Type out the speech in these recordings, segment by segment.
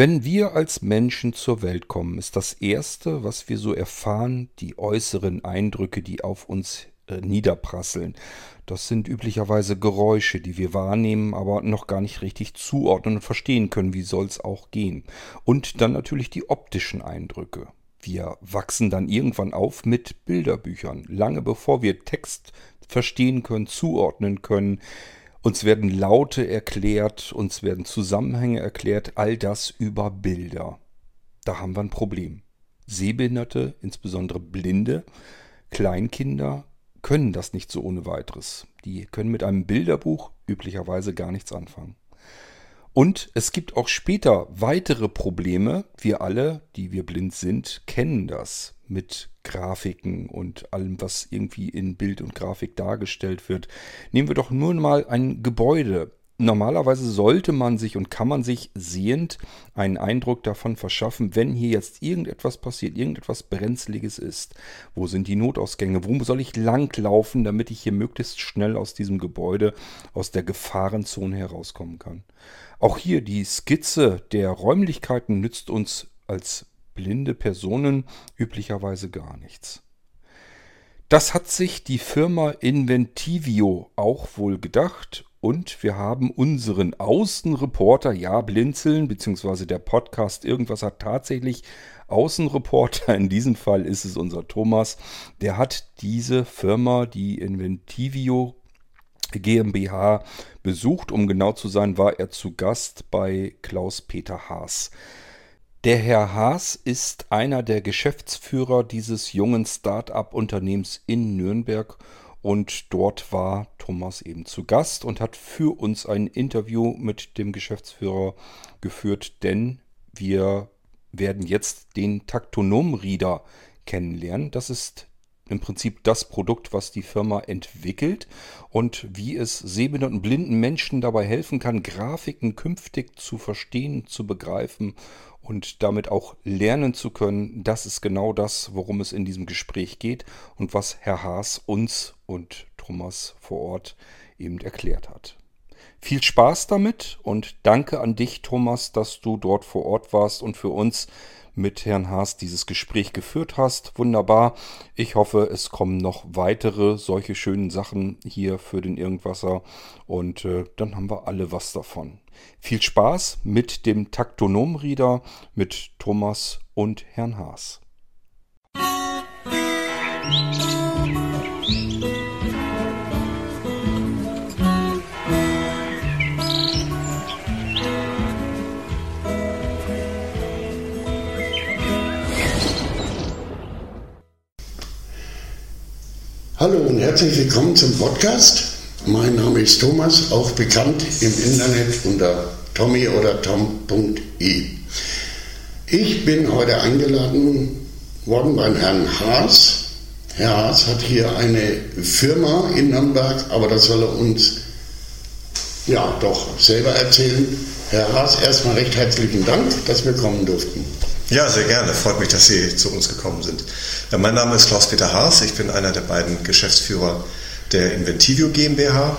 Wenn wir als Menschen zur Welt kommen, ist das Erste, was wir so erfahren, die äußeren Eindrücke, die auf uns äh, niederprasseln. Das sind üblicherweise Geräusche, die wir wahrnehmen, aber noch gar nicht richtig zuordnen und verstehen können, wie soll es auch gehen. Und dann natürlich die optischen Eindrücke. Wir wachsen dann irgendwann auf mit Bilderbüchern, lange bevor wir Text verstehen können, zuordnen können, uns werden Laute erklärt, uns werden Zusammenhänge erklärt, all das über Bilder. Da haben wir ein Problem. Sehbehinderte, insbesondere Blinde, Kleinkinder können das nicht so ohne weiteres. Die können mit einem Bilderbuch üblicherweise gar nichts anfangen. Und es gibt auch später weitere Probleme. Wir alle, die wir blind sind, kennen das mit Grafiken und allem, was irgendwie in Bild und Grafik dargestellt wird. Nehmen wir doch nur mal ein Gebäude. Normalerweise sollte man sich und kann man sich sehend einen Eindruck davon verschaffen, wenn hier jetzt irgendetwas passiert, irgendetwas Brenzliges ist. Wo sind die Notausgänge? Wo soll ich langlaufen, damit ich hier möglichst schnell aus diesem Gebäude, aus der Gefahrenzone herauskommen kann? Auch hier die Skizze der Räumlichkeiten nützt uns als blinde Personen üblicherweise gar nichts. Das hat sich die Firma Inventivio auch wohl gedacht und wir haben unseren Außenreporter, ja, Blinzeln, beziehungsweise der Podcast Irgendwas hat tatsächlich Außenreporter, in diesem Fall ist es unser Thomas, der hat diese Firma, die Inventivio GmbH, besucht. Um genau zu sein, war er zu Gast bei Klaus-Peter Haas. Der Herr Haas ist einer der Geschäftsführer dieses jungen Start-up-Unternehmens in Nürnberg und dort war Thomas eben zu Gast und hat für uns ein Interview mit dem Geschäftsführer geführt, denn wir werden jetzt den Taktonom-Reader kennenlernen. Das ist im Prinzip das Produkt, was die Firma entwickelt und wie es sehbehinderten blinden Menschen dabei helfen kann, Grafiken künftig zu verstehen, zu begreifen und damit auch lernen zu können. Das ist genau das, worum es in diesem Gespräch geht und was Herr Haas uns und Thomas vor Ort eben erklärt hat. Viel Spaß damit und danke an dich, Thomas, dass du dort vor Ort warst und für uns mit Herrn Haas dieses Gespräch geführt hast. Wunderbar. Ich hoffe, es kommen noch weitere solche schönen Sachen hier für den Irgendwasser und äh, dann haben wir alle was davon. Viel Spaß mit dem Taktonom-Reader mit Thomas und Herrn Haas. Hallo und herzlich willkommen zum Podcast. Mein Name ist Thomas, auch bekannt im Internet unter tommy oder tom.e. Ich bin heute eingeladen worden beim Herrn Haas. Herr Haas hat hier eine Firma in Nürnberg, aber das soll er uns ja doch selber erzählen. Herr Haas, erstmal recht herzlichen Dank, dass wir kommen durften. Ja, sehr gerne. Freut mich, dass Sie zu uns gekommen sind. Ja, mein Name ist Klaus-Peter Haas. Ich bin einer der beiden Geschäftsführer der Inventivio GmbH.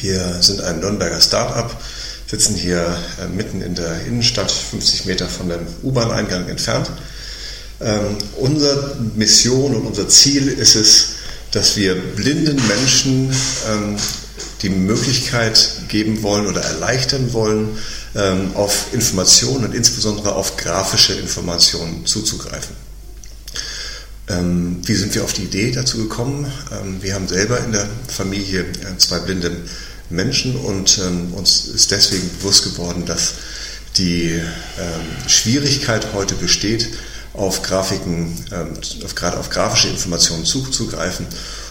Wir sind ein Nürnberger Start-up, sitzen hier äh, mitten in der Innenstadt, 50 Meter von dem U-Bahn-Eingang entfernt. Ähm, unsere Mission und unser Ziel ist es, dass wir blinden Menschen ähm, die Möglichkeit geben wollen oder erleichtern wollen, ähm, auf Informationen und insbesondere auf grafische Informationen zuzugreifen. Ähm, wie sind wir auf die Idee dazu gekommen? Ähm, wir haben selber in der Familie äh, zwei blinde Menschen und uns ist deswegen bewusst geworden, dass die Schwierigkeit heute besteht, auf Grafiken, auf, gerade auf grafische Informationen zuzugreifen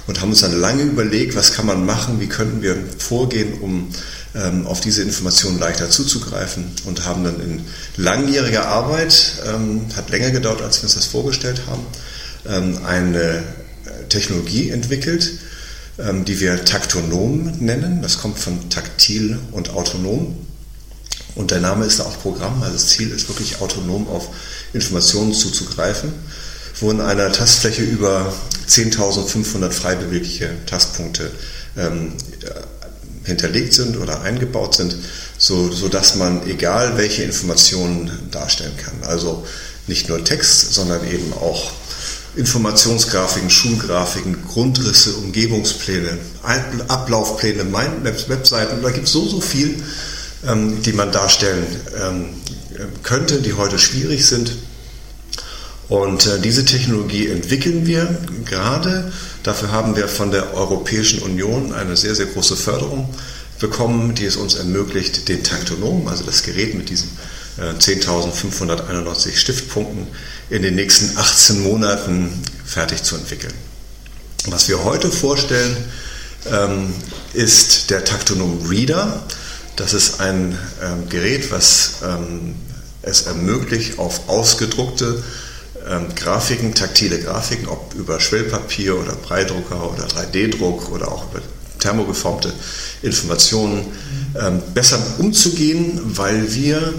und haben uns dann lange überlegt, was kann man machen, wie könnten wir vorgehen, um ähm, auf diese Informationen leichter zuzugreifen und haben dann in langjähriger Arbeit, ähm, hat länger gedauert, als wir uns das vorgestellt haben, ähm, eine äh, Technologie entwickelt, ähm, die wir Taktonom nennen. Das kommt von taktil und autonom. Und der Name ist auch Programm, also das Ziel ist wirklich autonom auf Informationen zuzugreifen, wo in einer Tastfläche über 10.500 frei bewegliche Tastpunkte ähm, hinterlegt sind oder eingebaut sind, so, so dass man egal welche Informationen darstellen kann. Also nicht nur Text, sondern eben auch Informationsgrafiken, Schulgrafiken, Grundrisse, Umgebungspläne, Ablaufpläne, Mindmaps, Webseiten. Da gibt es so, so viel, ähm, die man darstellen ähm, könnte, die heute schwierig sind. Und äh, diese Technologie entwickeln wir gerade. Dafür haben wir von der Europäischen Union eine sehr, sehr große Förderung bekommen, die es uns ermöglicht, den Taktonom, also das Gerät mit diesen 10.591 äh, Stiftpunkten in den nächsten 18 Monaten fertig zu entwickeln. Was wir heute vorstellen, ähm, ist der Taktonom Reader. Das ist ein ähm, Gerät, was ähm, es ermöglicht, auf ausgedruckte Grafiken, taktile Grafiken, ob über Schwellpapier oder Breidrucker oder 3D-Druck oder auch über thermogeformte Informationen besser umzugehen, weil wir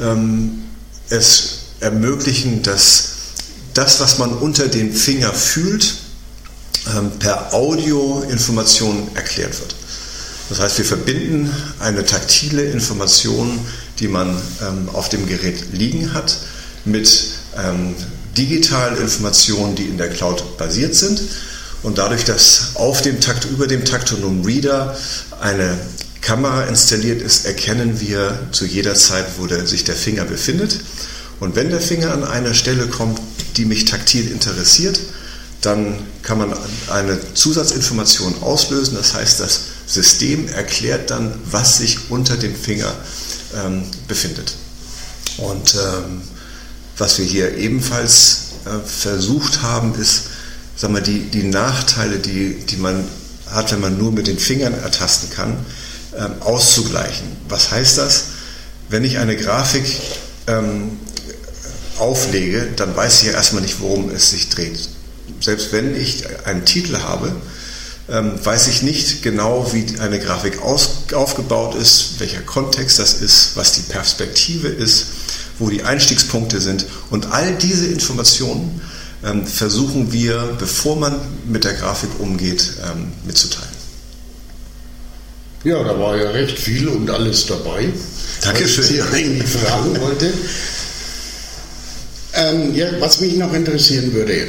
ähm, es ermöglichen, dass das, was man unter dem Finger fühlt, ähm, per Audio-Information erklärt wird. Das heißt, wir verbinden eine taktile Information, die man ähm, auf dem Gerät liegen hat, mit ähm, digitalen Informationen, die in der Cloud basiert sind. Und dadurch, dass auf dem Takt, über dem Taktonom Reader eine Kamera installiert ist, erkennen wir zu jeder Zeit, wo der, sich der Finger befindet. Und wenn der Finger an einer Stelle kommt, die mich taktil interessiert, dann kann man eine Zusatzinformation auslösen. Das heißt, das System erklärt dann, was sich unter dem Finger ähm, befindet. Und ähm, was wir hier ebenfalls äh, versucht haben, ist, sagen wir, die, die Nachteile, die, die man hat, wenn man nur mit den Fingern ertasten kann, ähm, auszugleichen. Was heißt das? Wenn ich eine Grafik ähm, auflege, dann weiß ich ja erstmal nicht, worum es sich dreht. Selbst wenn ich einen Titel habe, ähm, weiß ich nicht genau, wie eine Grafik aus, aufgebaut ist, welcher Kontext das ist, was die Perspektive ist, wo die Einstiegspunkte sind. Und all diese Informationen ähm, versuchen wir, bevor man mit der Grafik umgeht, ähm, mitzuteilen. Ja, da war ja recht viel und alles dabei. Dankeschön. Was ich Sie eigentlich fragen wollte. Ähm, ja, was mich noch interessieren würde,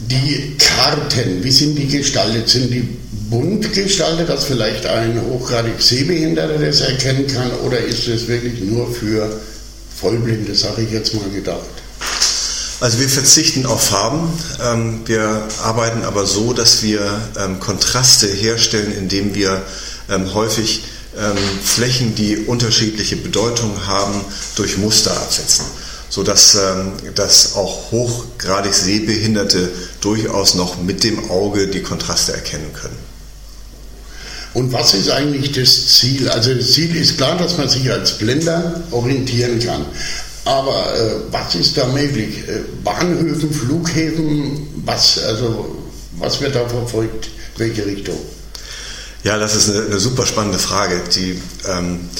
die Karten, wie sind die gestaltet? Sind die bunt gestaltet, dass vielleicht ein hochgradig Sehbehinderter das erkennen kann oder ist es wirklich nur für Vollblinde, sage ich jetzt mal gedacht? Also wir verzichten auf Farben. Ähm, wir arbeiten aber so, dass wir ähm, Kontraste herstellen, indem wir ähm, häufig ähm, Flächen, die unterschiedliche Bedeutungen haben, durch Muster absetzen, sodass ähm, dass auch hochgradig Sehbehinderte durchaus noch mit dem Auge die Kontraste erkennen können. Und was ist eigentlich das Ziel? Also das Ziel ist klar, dass man sich als Blinder orientieren kann. Aber äh, was ist da möglich? Äh, Bahnhöfen, Flughäfen, was, also, was wird da verfolgt? Welche Richtung? Ja, das ist eine, eine super spannende Frage. Die, ähm,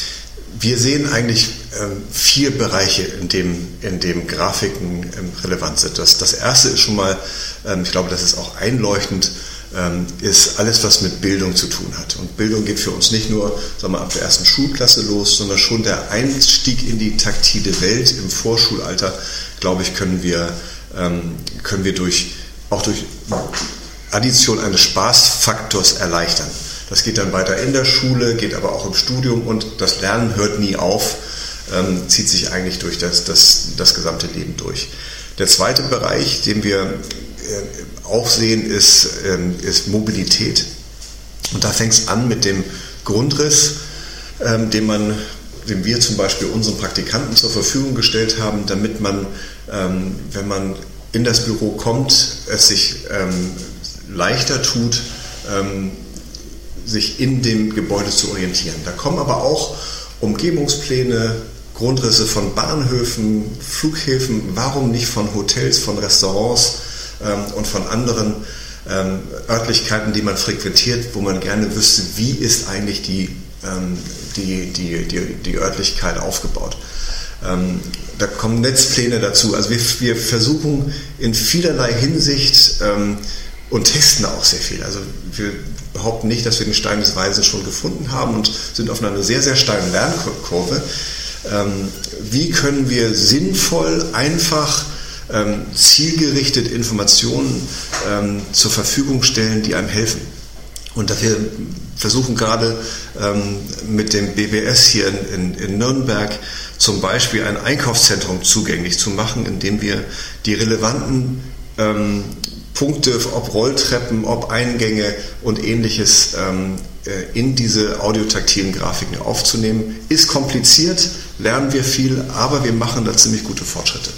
wir sehen eigentlich ähm, vier Bereiche, in dem, in dem Grafiken ähm, relevant sind. Das, das erste ist schon mal, ähm, ich glaube, das ist auch einleuchtend, ähm, ist alles, was mit Bildung zu tun hat. Und Bildung geht für uns nicht nur sagen wir, ab der ersten Schulklasse los, sondern schon der Einstieg in die taktile Welt im Vorschulalter, glaube ich, können wir, ähm, können wir durch, auch durch Addition eines Spaßfaktors erleichtern. Das geht dann weiter in der Schule, geht aber auch im Studium und das Lernen hört nie auf, ähm, zieht sich eigentlich durch das, das, das gesamte Leben durch. Der zweite Bereich, den wir äh, auch sehen, ist, ähm, ist Mobilität. Und da fängt es an mit dem Grundriss, ähm, den man den wir zum Beispiel unseren Praktikanten zur Verfügung gestellt haben, damit man, ähm, wenn man in das Büro kommt, es sich ähm, leichter tut, ähm, sich in dem Gebäude zu orientieren. Da kommen aber auch Umgebungspläne, Grundrisse von Bahnhöfen, Flughäfen, warum nicht von Hotels, von Restaurants ähm, und von anderen ähm, Örtlichkeiten, die man frequentiert, wo man gerne wüsste, wie ist eigentlich die, ähm, die, die, die, die Örtlichkeit aufgebaut. Ähm, da kommen Netzpläne dazu. Also wir, wir versuchen in vielerlei Hinsicht ähm, und testen auch sehr viel. Also wir behaupten nicht, dass wir den Stein des Weisen schon gefunden haben und sind auf einer sehr, sehr steilen Lernkurve. Ähm, wie können wir sinnvoll, einfach, ähm, zielgerichtet Informationen ähm, zur Verfügung stellen, die einem helfen? Und wir versuchen gerade ähm, mit dem BBS hier in, in, in, Nürnberg zum Beispiel ein Einkaufszentrum zugänglich zu machen, indem wir die relevanten ähm, Punkte, ob Rolltreppen, ob Eingänge und ähnliches ähm, äh, in diese audiotaktilen Grafiken aufzunehmen. Ist kompliziert, lernen wir viel, aber wir machen da ziemlich gute Fortschritte.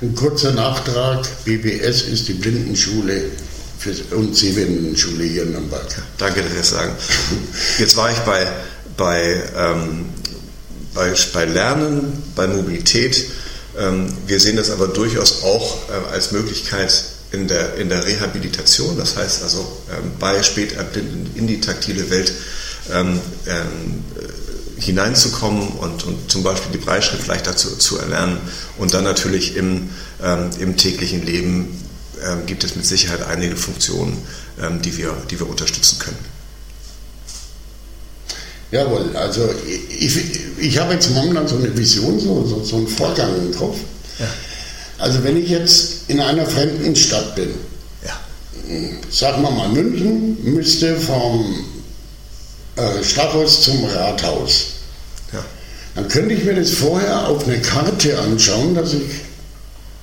Ein kurzer Nachtrag, BBS ist die Blindenschule für uns Sehbehindertenschule hier in Nürnberg. Danke, dass Sie das sagen. Jetzt war ich bei, bei, ähm, bei, bei Lernen, bei Mobilität wir sehen das aber durchaus auch äh, als Möglichkeit in der, in der Rehabilitation, das heißt also ähm, bei Späterblinden in die taktile Welt ähm, äh, hineinzukommen und, und zum Beispiel die Breitschrift leichter zu, zu erlernen. Und dann natürlich im, im täglichen Leben gibt es mit Sicherheit einige Funktionen, die, wir, die wir unterstützen können. Jawohl, also ich, ich habe jetzt momentan so eine Vision, so, so, so einen Vorgang im Kopf. Ja. Also wenn ich jetzt in einer fremden Stadt bin, ja. sagen wir mal München, müsste vom äh, Stadthaus zum Rathaus. Ja. Dann könnte ich mir das vorher auf eine Karte anschauen, dass ich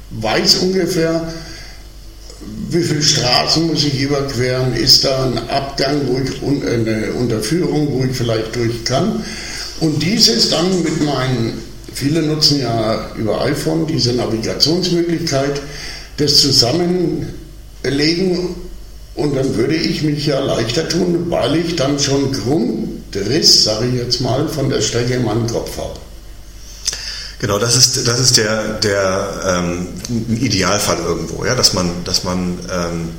weiß ungefähr, wie viele Straßen muss ich überqueren? Ist da ein Abgang, wo ich äh, eine Unterführung, wo ich vielleicht durch kann? Und dieses dann mit meinen, viele nutzen ja über iPhone diese Navigationsmöglichkeit, das zusammenlegen und dann würde ich mich ja leichter tun, weil ich dann schon Grundriss, sage ich jetzt mal, von der Strecke in meinem Kopf habe. Genau, das ist, das ist der, der ähm, Idealfall irgendwo, ja, dass man, dass man ähm,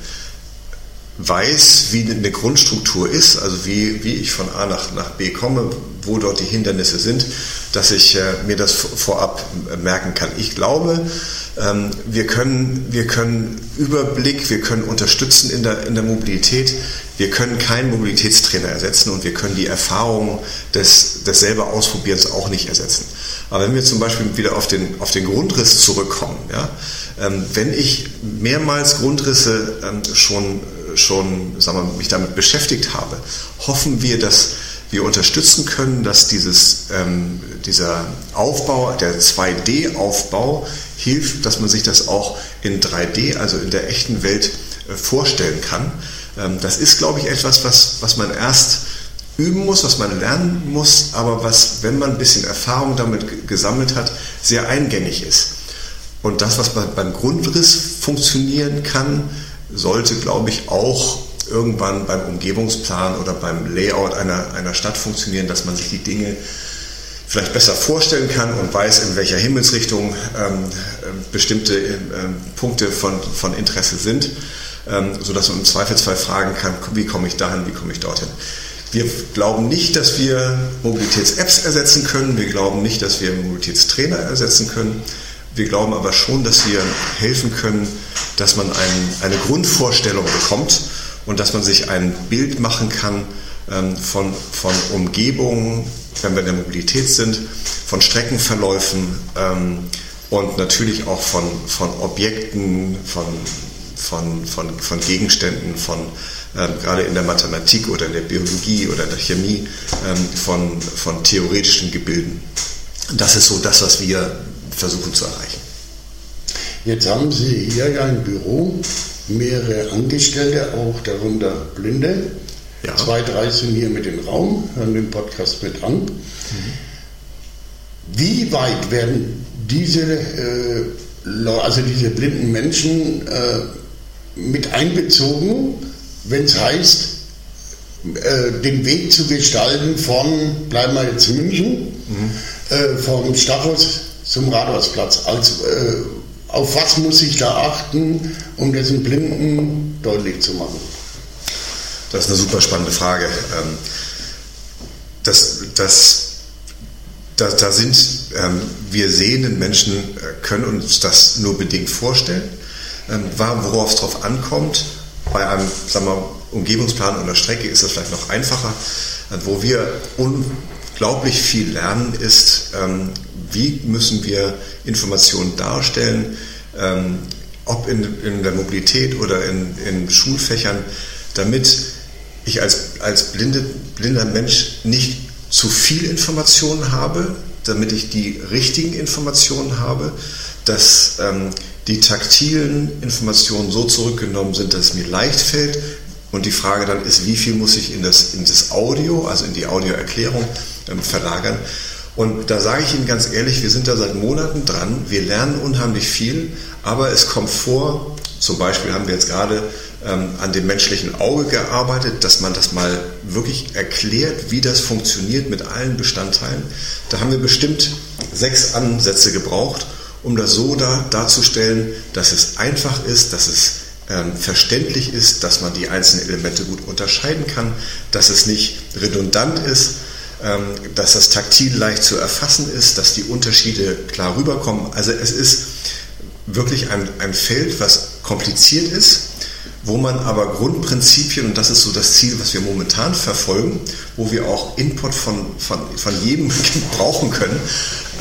weiß, wie eine Grundstruktur ist, also wie, wie ich von A nach, nach B komme, wo dort die Hindernisse sind, dass ich äh, mir das vorab merken kann. Ich glaube, ähm, wir, können, wir können Überblick, wir können unterstützen in der, in der Mobilität, wir können keinen Mobilitätstrainer ersetzen und wir können die Erfahrung des, des selber Ausprobierens auch nicht ersetzen. Aber wenn wir zum Beispiel wieder auf den, auf den Grundriss zurückkommen, ja, ähm, wenn ich mehrmals Grundrisse ähm, schon, schon sagen wir, mich damit beschäftigt habe, hoffen wir, dass wir unterstützen können, dass dieses, ähm, dieser Aufbau, der 2D-Aufbau hilft, dass man sich das auch in 3D, also in der echten Welt, äh, vorstellen kann. Ähm, das ist, glaube ich, etwas, was, was man erst üben muss, was man lernen muss, aber was, wenn man ein bisschen Erfahrung damit gesammelt hat, sehr eingängig ist. Und das, was beim Grundriss funktionieren kann, sollte, glaube ich, auch irgendwann beim Umgebungsplan oder beim Layout einer, einer Stadt funktionieren, dass man sich die Dinge vielleicht besser vorstellen kann und weiß, in welcher Himmelsrichtung ähm, bestimmte ähm, Punkte von, von Interesse sind, ähm, sodass man im Zweifelsfall fragen kann, wie komme ich dahin, wie komme ich dorthin. Wir glauben nicht, dass wir Mobilitäts-Apps ersetzen können. Wir glauben nicht, dass wir Mobilitätstrainer ersetzen können. Wir glauben aber schon, dass wir helfen können, dass man ein, eine Grundvorstellung bekommt und dass man sich ein Bild machen kann ähm, von, von Umgebungen, wenn wir in der Mobilität sind, von Streckenverläufen ähm, und natürlich auch von, von Objekten, von, von, von, von Gegenständen, von ähm, gerade in der Mathematik oder in der Biologie oder in der Chemie ähm, von, von theoretischen Gebilden. Das ist so das, was wir versuchen zu erreichen. Jetzt haben Sie hier ja ein Büro, mehrere Angestellte, auch darunter Blinde. Ja. Zwei, drei sind hier mit im Raum, hören den Podcast mit an. Mhm. Wie weit werden diese, äh, also diese blinden Menschen äh, mit einbezogen wenn es heißt, äh, den Weg zu gestalten von, bleiben wir jetzt in München, mhm. äh, vom Stachus zum Rathausplatz. Also, äh, auf was muss ich da achten, um das in Blinden deutlich zu machen? Das ist eine super spannende Frage. Ähm, das, das, da, da sind ähm, wir sehenden Menschen, äh, können uns das nur bedingt vorstellen. ähm, worauf es drauf ankommt. Bei einem sagen wir, Umgebungsplan oder Strecke ist das vielleicht noch einfacher. Äh, wo wir unglaublich viel lernen, ist, wie müssen wir Informationen darstellen, ähm, ob in, in der Mobilität oder in, in Schulfächern, damit ich als, als blinde, blinder Mensch nicht zu viel Informationen habe, damit ich die richtigen Informationen habe, dass ähm, die taktilen Informationen so zurückgenommen sind, dass es mir leicht fällt. Und die Frage dann ist, wie viel muss ich in das, in das Audio, also in die Audioerklärung ähm, verlagern. Und da sage ich Ihnen ganz ehrlich, wir sind da seit Monaten dran, wir lernen unheimlich viel, aber es kommt vor, zum Beispiel haben wir jetzt gerade ähm, an dem menschlichen Auge gearbeitet, dass man das mal wirklich erklärt, wie das funktioniert mit allen Bestandteilen. Da haben wir bestimmt sechs Ansätze gebraucht, um das so da, darzustellen, dass es einfach ist, dass es ähm, verständlich ist, dass man die einzelnen Elemente gut unterscheiden kann, dass es nicht redundant ist, dass das taktil leicht zu erfassen ist, dass die Unterschiede klar rüberkommen. Also es ist wirklich ein, ein Feld, was kompliziert ist, wo man aber Grundprinzipien, und das ist so das Ziel, was wir momentan verfolgen, wo wir auch Input von, von, von jedem brauchen können,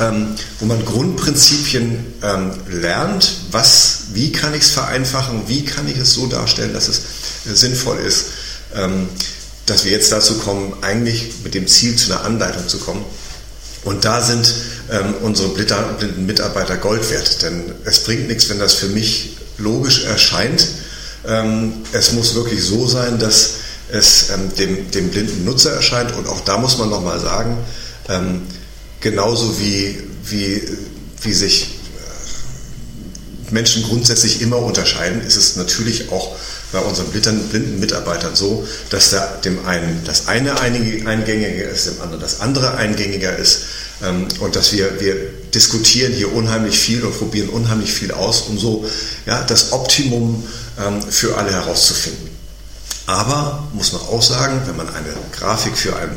ähm, wo man Grundprinzipien ähm, lernt, was, wie kann ich es vereinfachen, wie kann ich es so darstellen, dass es äh, sinnvoll ist, ähm, dass wir jetzt dazu kommen, eigentlich mit dem Ziel zu einer Anleitung zu kommen. Und da sind ähm, unsere blinden Mitarbeiter Gold wert, denn es bringt nichts, wenn das für mich logisch erscheint, ähm, es muss wirklich so sein, dass es ähm, dem, dem blinden Nutzer erscheint. Und auch da muss man nochmal sagen, ähm, genauso wie, wie, wie sich äh, Menschen grundsätzlich immer unterscheiden, ist es natürlich auch bei unseren blinden Mitarbeitern so, dass da dem einen das eine eingängiger ist, dem anderen das andere eingängiger ist und dass wir, wir diskutieren hier unheimlich viel und probieren unheimlich viel aus, um so ja, das Optimum ähm, für alle herauszufinden. Aber muss man auch sagen, wenn man eine Grafik für einen,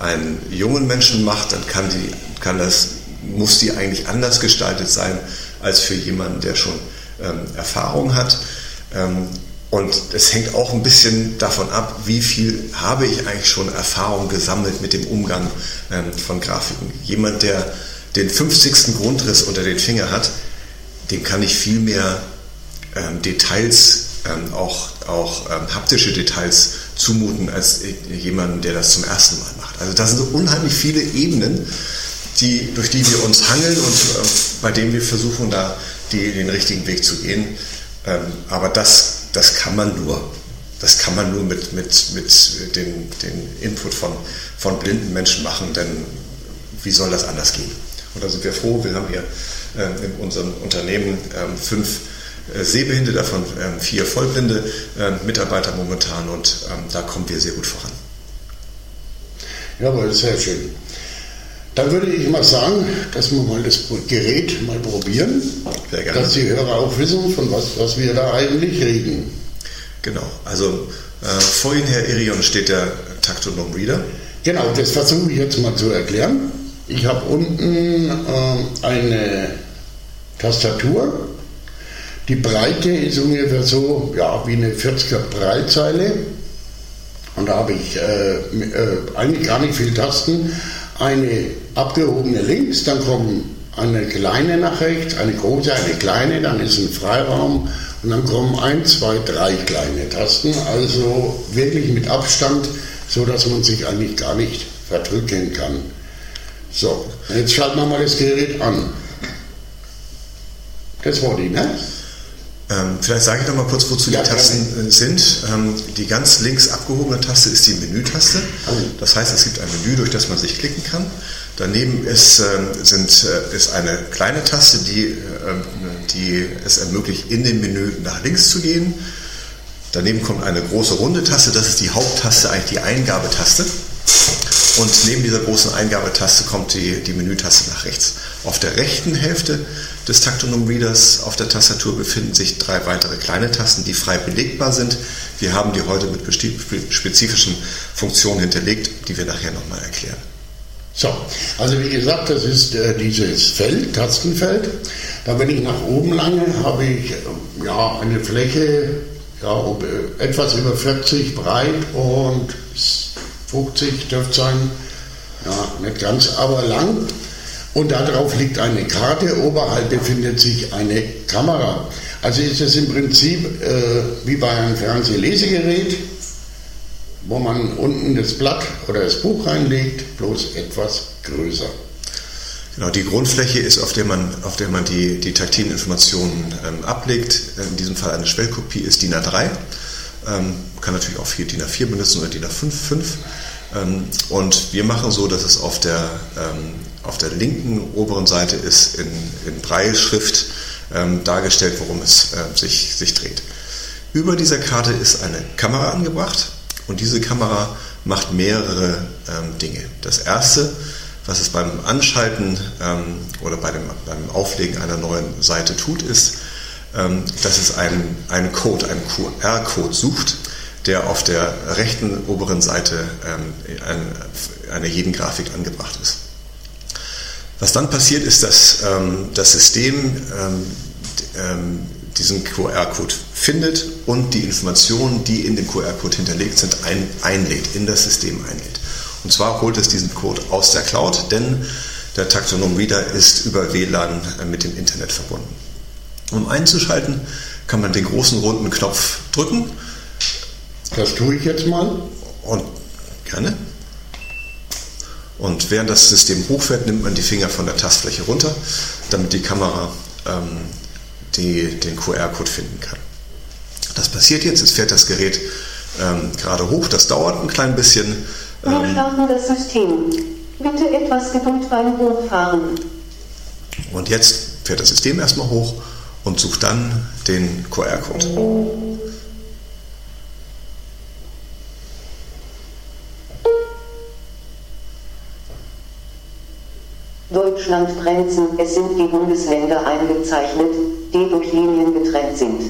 einen jungen Menschen macht, dann kann, die, kann das, muss die eigentlich anders gestaltet sein als für jemanden, der schon ähm, Erfahrung hat. Ähm, und es hängt auch ein bisschen davon ab, wie viel habe ich eigentlich schon Erfahrung gesammelt mit dem Umgang ähm, von Grafiken. Jemand, der den 50. Grundriss unter den Finger hat, dem kann ich viel mehr ähm, Details, ähm, auch, auch haptische Details zumuten, als jemanden, der das zum ersten Mal macht. Also das sind so unheimlich viele Ebenen, die, durch die wir uns hangeln und bei denen wir versuchen, da die, den richtigen Weg zu gehen. Aber das, das kann man nur. Das kann man nur mit, mit, mit dem, dem Input von, von blinden Menschen machen, denn wie soll das anders gehen? Und da sind wir froh, wir haben hier äh, in unserem Unternehmen äh, fünf äh, Sehbehinderte, davon ähm, vier vollblinde ähm, Mitarbeiter momentan und ähm, da kommen wir sehr gut voran. Jawohl, sehr schön. Dann würde ich mal sagen, dass wir mal das Gerät mal probieren, dass die Hörer auch wissen, von was, was wir da eigentlich reden. Genau, also äh, vor Ihnen, Herr Irion, steht der Taktonom Reader. Genau, das versuche ich jetzt mal zu erklären. Ich habe unten äh, eine Tastatur die Breite ist ungefähr so ja, wie eine 40er Breitzeile. Und da habe ich äh, äh, eigentlich gar nicht viele Tasten. Eine abgehobene links, dann kommt eine kleine nach rechts, eine große, eine kleine, dann ist ein Freiraum und dann kommen ein, zwei, drei kleine Tasten. Also wirklich mit Abstand, so dass man sich eigentlich gar nicht verdrücken kann. So, jetzt schalten wir mal das Gerät an. Das war die, ne? Ähm, vielleicht sage ich noch mal kurz, wozu ja, die Tasten ja. Äh, sind. Ähm, die ganz links abgehobene Taste ist die Menütaste. Oh. Das heißt, es gibt ein Menü, durch das man sich klicken kann. Daneben ist, ähm, sind, äh, ist eine kleine Taste, die, ähm, die es ermöglicht, in dem Menü nach links zu gehen. Daneben kommt eine große runde Taste, das ist die Haupttaste, eigentlich die Eingabetaste. Und neben dieser großen Eingabetaste kommt die, die Menütaste nach rechts. Auf der rechten Hälfte des Taktonom Readers auf der Tastatur befinden sich drei weitere kleine Tasten, die frei belegbar sind. Wir haben die heute mit spezifischen Funktionen hinterlegt, die wir nachher nochmal erklären. So, also wie gesagt, das ist äh, dieses Feld, Tastenfeld. Da wenn ich nach oben lange, habe ich äh, ja, eine Fläche ja, ob, äh, etwas über 40 breit und 50 dürfte sein, ja, nicht ganz, aber lang. Und darauf liegt eine Karte, oberhalb befindet sich eine Kamera. Also ist es im Prinzip äh, wie bei einem Fernsehlesegerät, wo man unten das Blatt oder das Buch reinlegt, bloß etwas größer. Genau, die Grundfläche ist, auf der man, auf der man die, die taktilen Informationen ähm, ablegt. In diesem Fall eine Schwellkopie ist DIN A3. Ähm, kann natürlich auch viel DIN A4 benutzen oder DIN A5. 5. Ähm, und wir machen so, dass es auf der, ähm, auf der linken oberen Seite ist in, in Breilschrift ähm, dargestellt, worum es äh, sich, sich dreht. Über dieser Karte ist eine Kamera angebracht und diese Kamera macht mehrere ähm, Dinge. Das erste, was es beim Anschalten ähm, oder bei dem, beim Auflegen einer neuen Seite tut, ist, dass es einen, einen Code, einen QR-Code sucht, der auf der rechten oberen Seite ähm, eine, einer jeden Grafik angebracht ist. Was dann passiert ist, dass ähm, das System ähm, ähm, diesen QR-Code findet und die Informationen, die in dem QR-Code hinterlegt sind, ein, einlädt, in das System einlädt. Und zwar holt es diesen Code aus der Cloud, denn der Taktonom Reader ist über WLAN äh, mit dem Internet verbunden. Um einzuschalten, kann man den großen runden Knopf drücken. Das tue ich jetzt mal. Und gerne. Und während das System hochfährt, nimmt man die Finger von der Tastfläche runter, damit die Kamera ähm, die, den QR-Code finden kann. Das passiert jetzt, es fährt das Gerät ähm, gerade hoch, das dauert ein klein bisschen. Ähm, starten das System. Bitte etwas Geduld beim Hochfahren. Und jetzt fährt das System erstmal hoch und sucht dann den QR-Code. Deutschlandgrenzen, es sind die Bundesländer eingezeichnet, die durch Linien getrennt sind.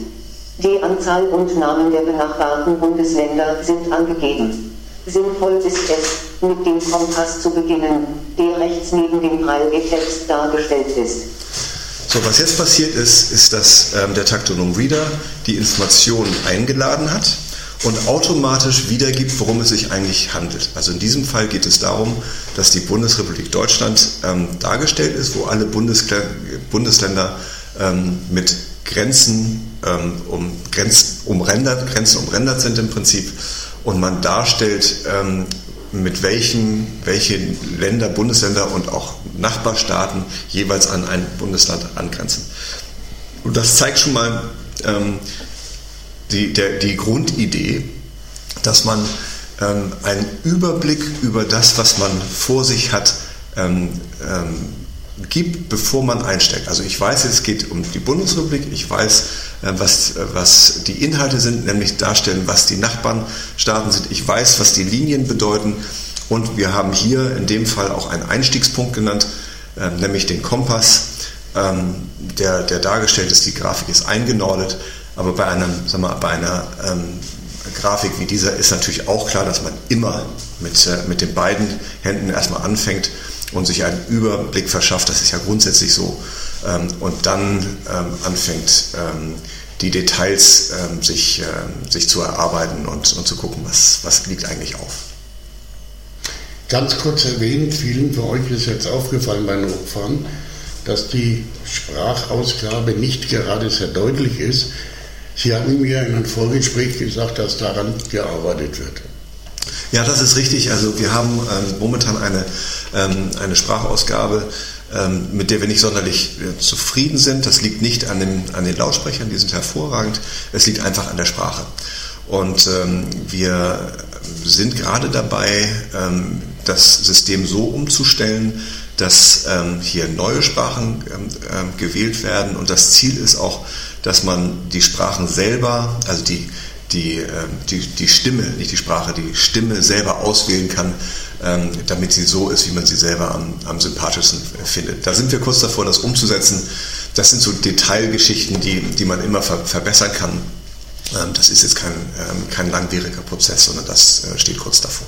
Die Anzahl und Namen der benachbarten Bundesländer sind angegeben. Sinnvoll ist es, mit dem Kompass zu beginnen, der rechts neben dem Braille-Text dargestellt ist. So, was jetzt passiert ist, ist, dass ähm, der Taktonom Reader die Informationen eingeladen hat und automatisch wiedergibt, worum es sich eigentlich handelt. Also in diesem Fall geht es darum, dass die Bundesrepublik Deutschland ähm, dargestellt ist, wo alle Bundesländer, Bundesländer ähm, mit Grenzen, ähm, um, Grenz, umrendert, Grenzen umrendert sind im Prinzip und man darstellt, ähm, mit welchen welche Länder, Bundesländer und auch Nachbarstaaten jeweils an ein Bundesland angrenzen. Und das zeigt schon mal, ähm, die, der, die Grundidee, dass man ähm, einen Überblick über das, was man vor sich hat, ähm, ähm, gibt, bevor man einsteigt. Also ich weiß, es geht um die Bundesrepublik, ich weiß, äh, was, äh, was die Inhalte sind, nämlich darstellen, was die Nachbarstaaten sind, ich weiß, was die Linien bedeuten und wir haben hier in dem Fall auch einen Einstiegspunkt genannt, äh, nämlich den Kompass, ähm, der, der dargestellt ist, die Grafik ist eingenordet aber bei, einem, sag mal, bei einer ähm, Grafik wie dieser ist natürlich auch klar, dass man immer mit, äh, mit den beiden Händen erstmal anfängt und sich einen Überblick verschafft. Das ist ja grundsätzlich so. Ähm, und dann ähm, anfängt, ähm, die Details ähm, sich, ähm, sich zu erarbeiten und, und zu gucken, was, was liegt eigentlich auf. Ganz kurz erwähnt, vielen von euch ist jetzt aufgefallen beim Hochfahren, dass die Sprachausgabe nicht gerade sehr deutlich ist. Sie hatten mir in einem Vorgespräch gesagt, dass daran gearbeitet wird. Ja, das ist richtig. Also wir haben ähm, momentan eine, ähm, eine Sprachausgabe, ähm, mit der wir nicht sonderlich äh, zufrieden sind. Das liegt nicht an, dem, an den Lautsprechern, die sind hervorragend. Es liegt einfach an der Sprache. Und ähm, wir sind gerade dabei, ähm, das System so umzustellen, dass ähm, hier neue Sprachen gewählt werden. Und das Ziel ist auch, dass man die Sprachen selber, also die, die, ähm, die, die Stimme, nicht die Sprache, die Stimme selber auswählen kann, ähm, damit sie so ist, wie man sie selber am, am sympathischsten findet. Da sind wir kurz davor, das umzusetzen. Das sind so Detailgeschichten, die, die man immer ver verbessern kann. Ähm, das ist jetzt kein, kein langwieriger Prozess, sondern das äh, steht kurz davor.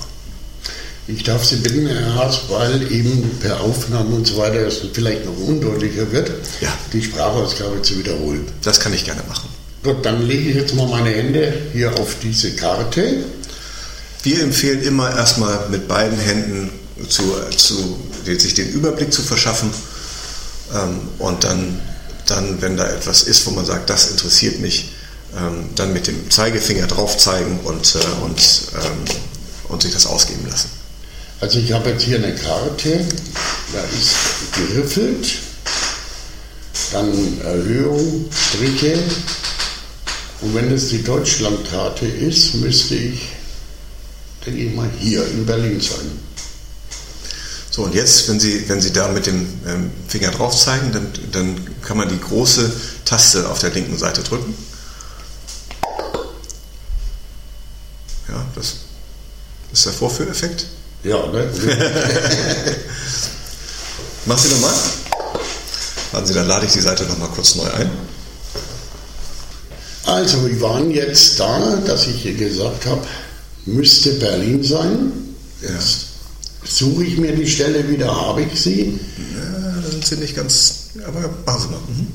Ich darf Sie bitten, Herr Haas, weil eben per Aufnahme und so weiter es vielleicht noch undeutlicher wird, Ja. die Sprachausgabe zu wiederholen. Das kann ich gerne machen. Gut, dann lege ich jetzt mal meine Hände hier auf diese Karte. Wir empfehlen immer erstmal mit beiden Händen zu, zu, sich den Überblick zu verschaffen ähm, und dann, dann, wenn da etwas ist, wo man sagt, das interessiert mich, ähm, dann mit dem Zeigefinger drauf zeigen und, äh, und, ähm, und sich das ausgeben lassen. Also ich habe jetzt hier eine Karte, da ist geriffelt, dann Erhöhung, Striche. Und wenn das die Deutschlandkarte ist, müsste ich, denke ich mal, hier in Berlin sein. So, und jetzt, wenn Sie, wenn Sie da mit dem ähm, Finger drauf zeigen, dann, dann kann man die große Taste auf der linken Seite drücken. Ja, das ist der Vorführeffekt. Ja, ne? Mach Sie nochmal. Warten Sie, dann lade ich die Seite nochmal kurz neu ein. Also, wir waren jetzt da, dass ich hier gesagt habe, müsste Berlin sein. Jetzt suche ich mir die Stelle wieder, habe ich sie. Ja, da sind Sie nicht ganz. Aber machen Sie mal. Mhm.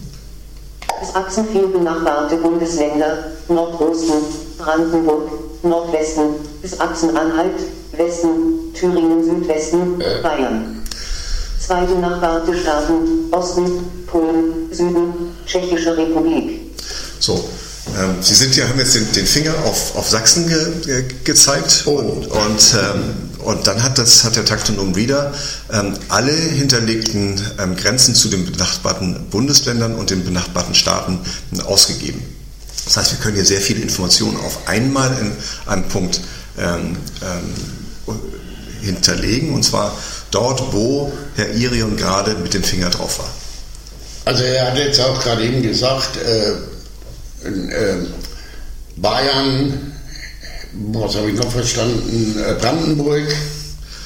Das achsenviel benachbarte Bundesländer, Nordosten, Brandenburg, Nordwesten, bis Achsenanhalt, Westen, Thüringen, Südwesten, Bayern. Zwei benachbarte Staaten, Osten, Polen, Süden, Tschechische Republik. So, ähm, Sie sind ja, haben jetzt den, den Finger auf, auf Sachsen ge, ge, gezeigt Oh. und, und, ähm, und dann hat, das, hat der Taktonom Reader ähm, alle hinterlegten ähm, Grenzen zu den benachbarten Bundesländern und den benachbarten Staaten ausgegeben. Das heißt, wir können hier sehr viele Informationen auf einmal in einem Punkt ähm, ähm, hinterlegen und zwar dort, wo Herr Irion gerade mit dem Finger drauf war. Also er hat jetzt auch gerade eben gesagt, äh, in, äh, Bayern, was habe ich noch verstanden, äh, Brandenburg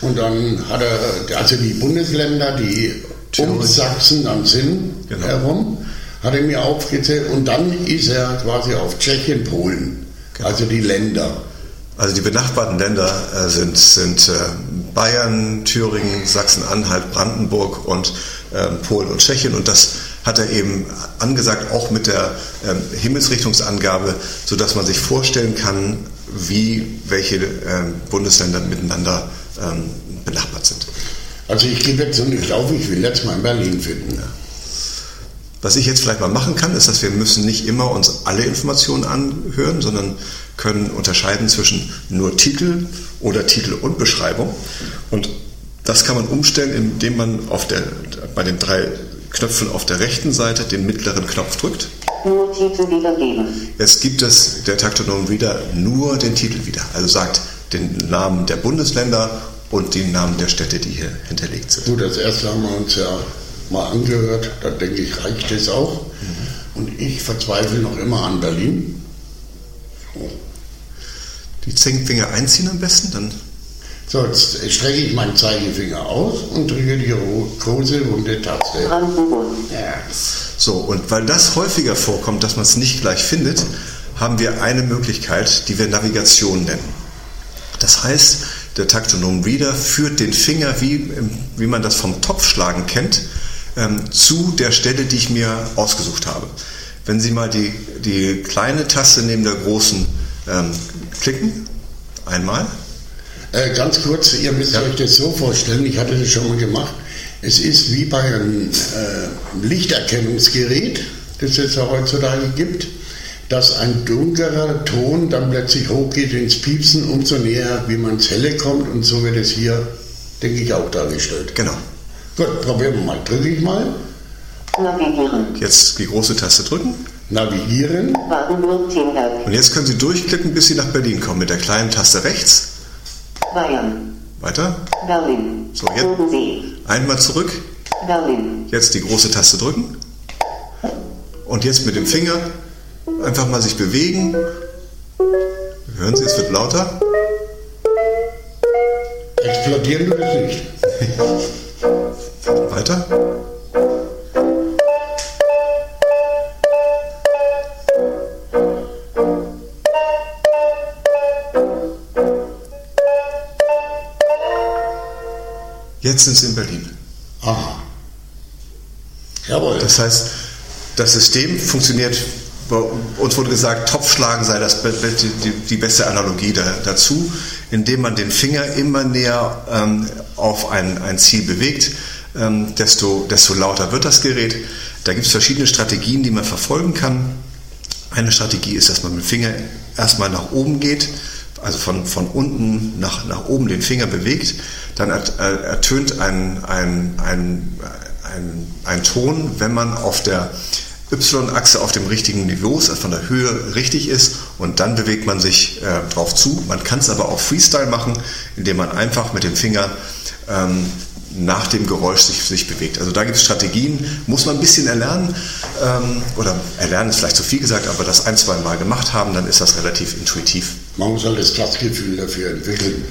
und dann hat er, also die Bundesländer, die um. Sachsen dann sind Genau. herum, hat er mir aufgezählt und dann ist er quasi auf Tschechien, Polen, Genau. also die Länder. Also die benachbarten Länder äh, sind, sind äh, Bayern, Thüringen, Sachsen-Anhalt, Brandenburg und ähm, Polen und Tschechien. Und das hat er eben angesagt, auch mit der ähm, Himmelsrichtungsangabe, sodass man sich vorstellen kann, wie welche ähm, Bundesländer miteinander ähm, benachbart sind. Also ich gebe jetzt so nicht auf, ich will jetzt mal in Berlin finden. Was ich jetzt vielleicht mal machen kann, ist, dass wir müssen nicht immer uns alle Informationen anhören, sondern können unterscheiden zwischen nur Titel oder Titel und Beschreibung. Und das kann man umstellen, indem man auf der, bei den drei Knöpfen auf der rechten Seite den mittleren Knopf drückt. Nur Titel wiedergeben. Jetzt gibt es der Taktonom Reader nur den Titel wieder, also sagt den Namen der Bundesländer und den Namen der Städte, die hier hinterlegt sind. Gut, das erste haben wir uns ja mal angehört, da denke ich, reicht es auch. Und ich verzweifle noch immer an Berlin. So. Die Zehnfinger einziehen am besten, dann So, jetzt strecke ich meinen Zeigefinger aus und drücke die ro- große runde Taste. Ja. So, und weil das häufiger vorkommt, dass man es nicht gleich findet, haben wir eine Möglichkeit, die wir Navigation nennen. Das heißt, der Taktonom Reader führt den Finger, wie, wie man das vom Topfschlagen kennt, ähm, zu der Stelle, die ich mir ausgesucht habe. Wenn Sie mal die, die kleine Taste neben der großen ähm, klicken, einmal, Äh, ganz kurz, ihr müsst Ja. euch das so vorstellen, ich hatte das schon mal gemacht. Es ist wie bei einem äh, Lichterkennungsgerät, das es ja heutzutage gibt, dass ein dunklerer Ton dann plötzlich hochgeht ins Piepsen, umso näher, wie man ins Helle kommt. Und so wird es hier, denke ich, auch dargestellt. genau. Gut, probieren wir mal. Drücke ich mal. Navigieren. Jetzt die große Taste drücken Navigieren. Und jetzt können Sie durchklicken, bis Sie nach Berlin kommen mit der kleinen Taste rechts. Bayern. Weiter. Berlin. So, jetzt-. Einmal zurück, Berlin. jetzt die große Taste drücken und jetzt mit dem Finger einfach mal sich bewegen. Hören Sie, es wird lauter. Explodieren tut es nicht. Weiter. Jetzt sind sie in Berlin. Aha. Jawohl. Das heißt, das System funktioniert, uns wurde gesagt, Topfschlagen sei das, die, die beste Analogie da, dazu, indem man den Finger immer näher ähm, auf ein, ein Ziel bewegt, ähm, desto, desto lauter wird das Gerät. Da gibt es verschiedene Strategien, die man verfolgen kann. Eine Strategie ist, dass man mit dem Finger erstmal nach oben geht, also von, von unten nach, nach oben den Finger bewegt. Dann ertönt ein, ein, ein, ein, ein Ton, wenn man auf der Y-Achse auf dem richtigen Niveau ist, also von der Höhe richtig ist und dann bewegt man sich äh, drauf zu. Man kann es aber auch Freestyle machen, indem man einfach mit dem Finger ähm, nach dem Geräusch sich, sich bewegt. Also da gibt es Strategien, muss man ein bisschen erlernen ähm, oder erlernen ist vielleicht zu viel gesagt, aber das ein, zwei Mal gemacht haben, dann ist das relativ intuitiv. Man muss halt das Taktgefühl dafür entwickeln.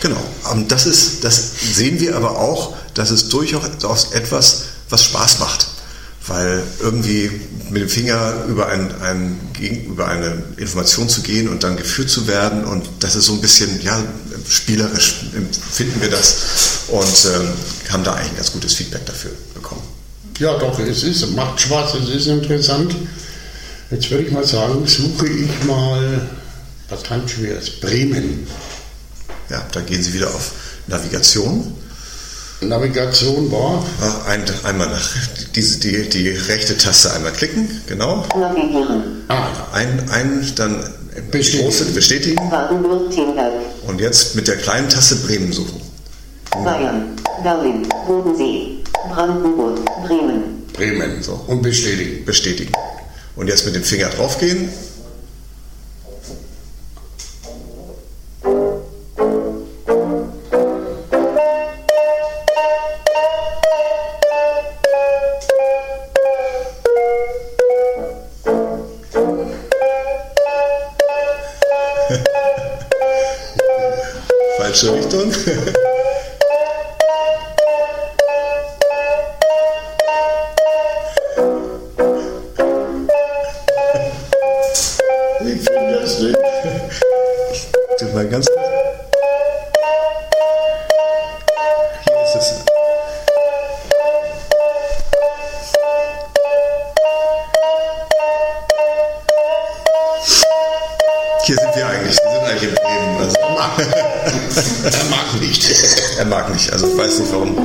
Genau, und das, ist, das sehen wir aber auch, dass es durchaus etwas, was Spaß macht weil irgendwie mit dem Finger über, ein, ein, über eine Information zu gehen und dann geführt zu werden und das ist so ein bisschen ja, spielerisch, finden wir das und ähm, haben da eigentlich ein ganz gutes Feedback dafür bekommen. Ja, doch, es ist, macht Spaß, es ist interessant. Jetzt würde ich mal sagen, suche ich mal, was ganz schwer ist, Bremen. Ja, da gehen Sie wieder auf Navigation Navigation war? Ein, einmal nach die, die, die rechte Taste einmal klicken, genau. Navigieren. Ah, ein, ein dann bestätigen. große bestätigen. Und jetzt mit der kleinen Taste Bremen suchen. Bayern, Berlin, Bodensee, Brandenburg, Bremen. Bremen. So. Und bestätigen. Bestätigen. Und jetzt mit dem Finger draufgehen nicht, also ich weiß nicht warum.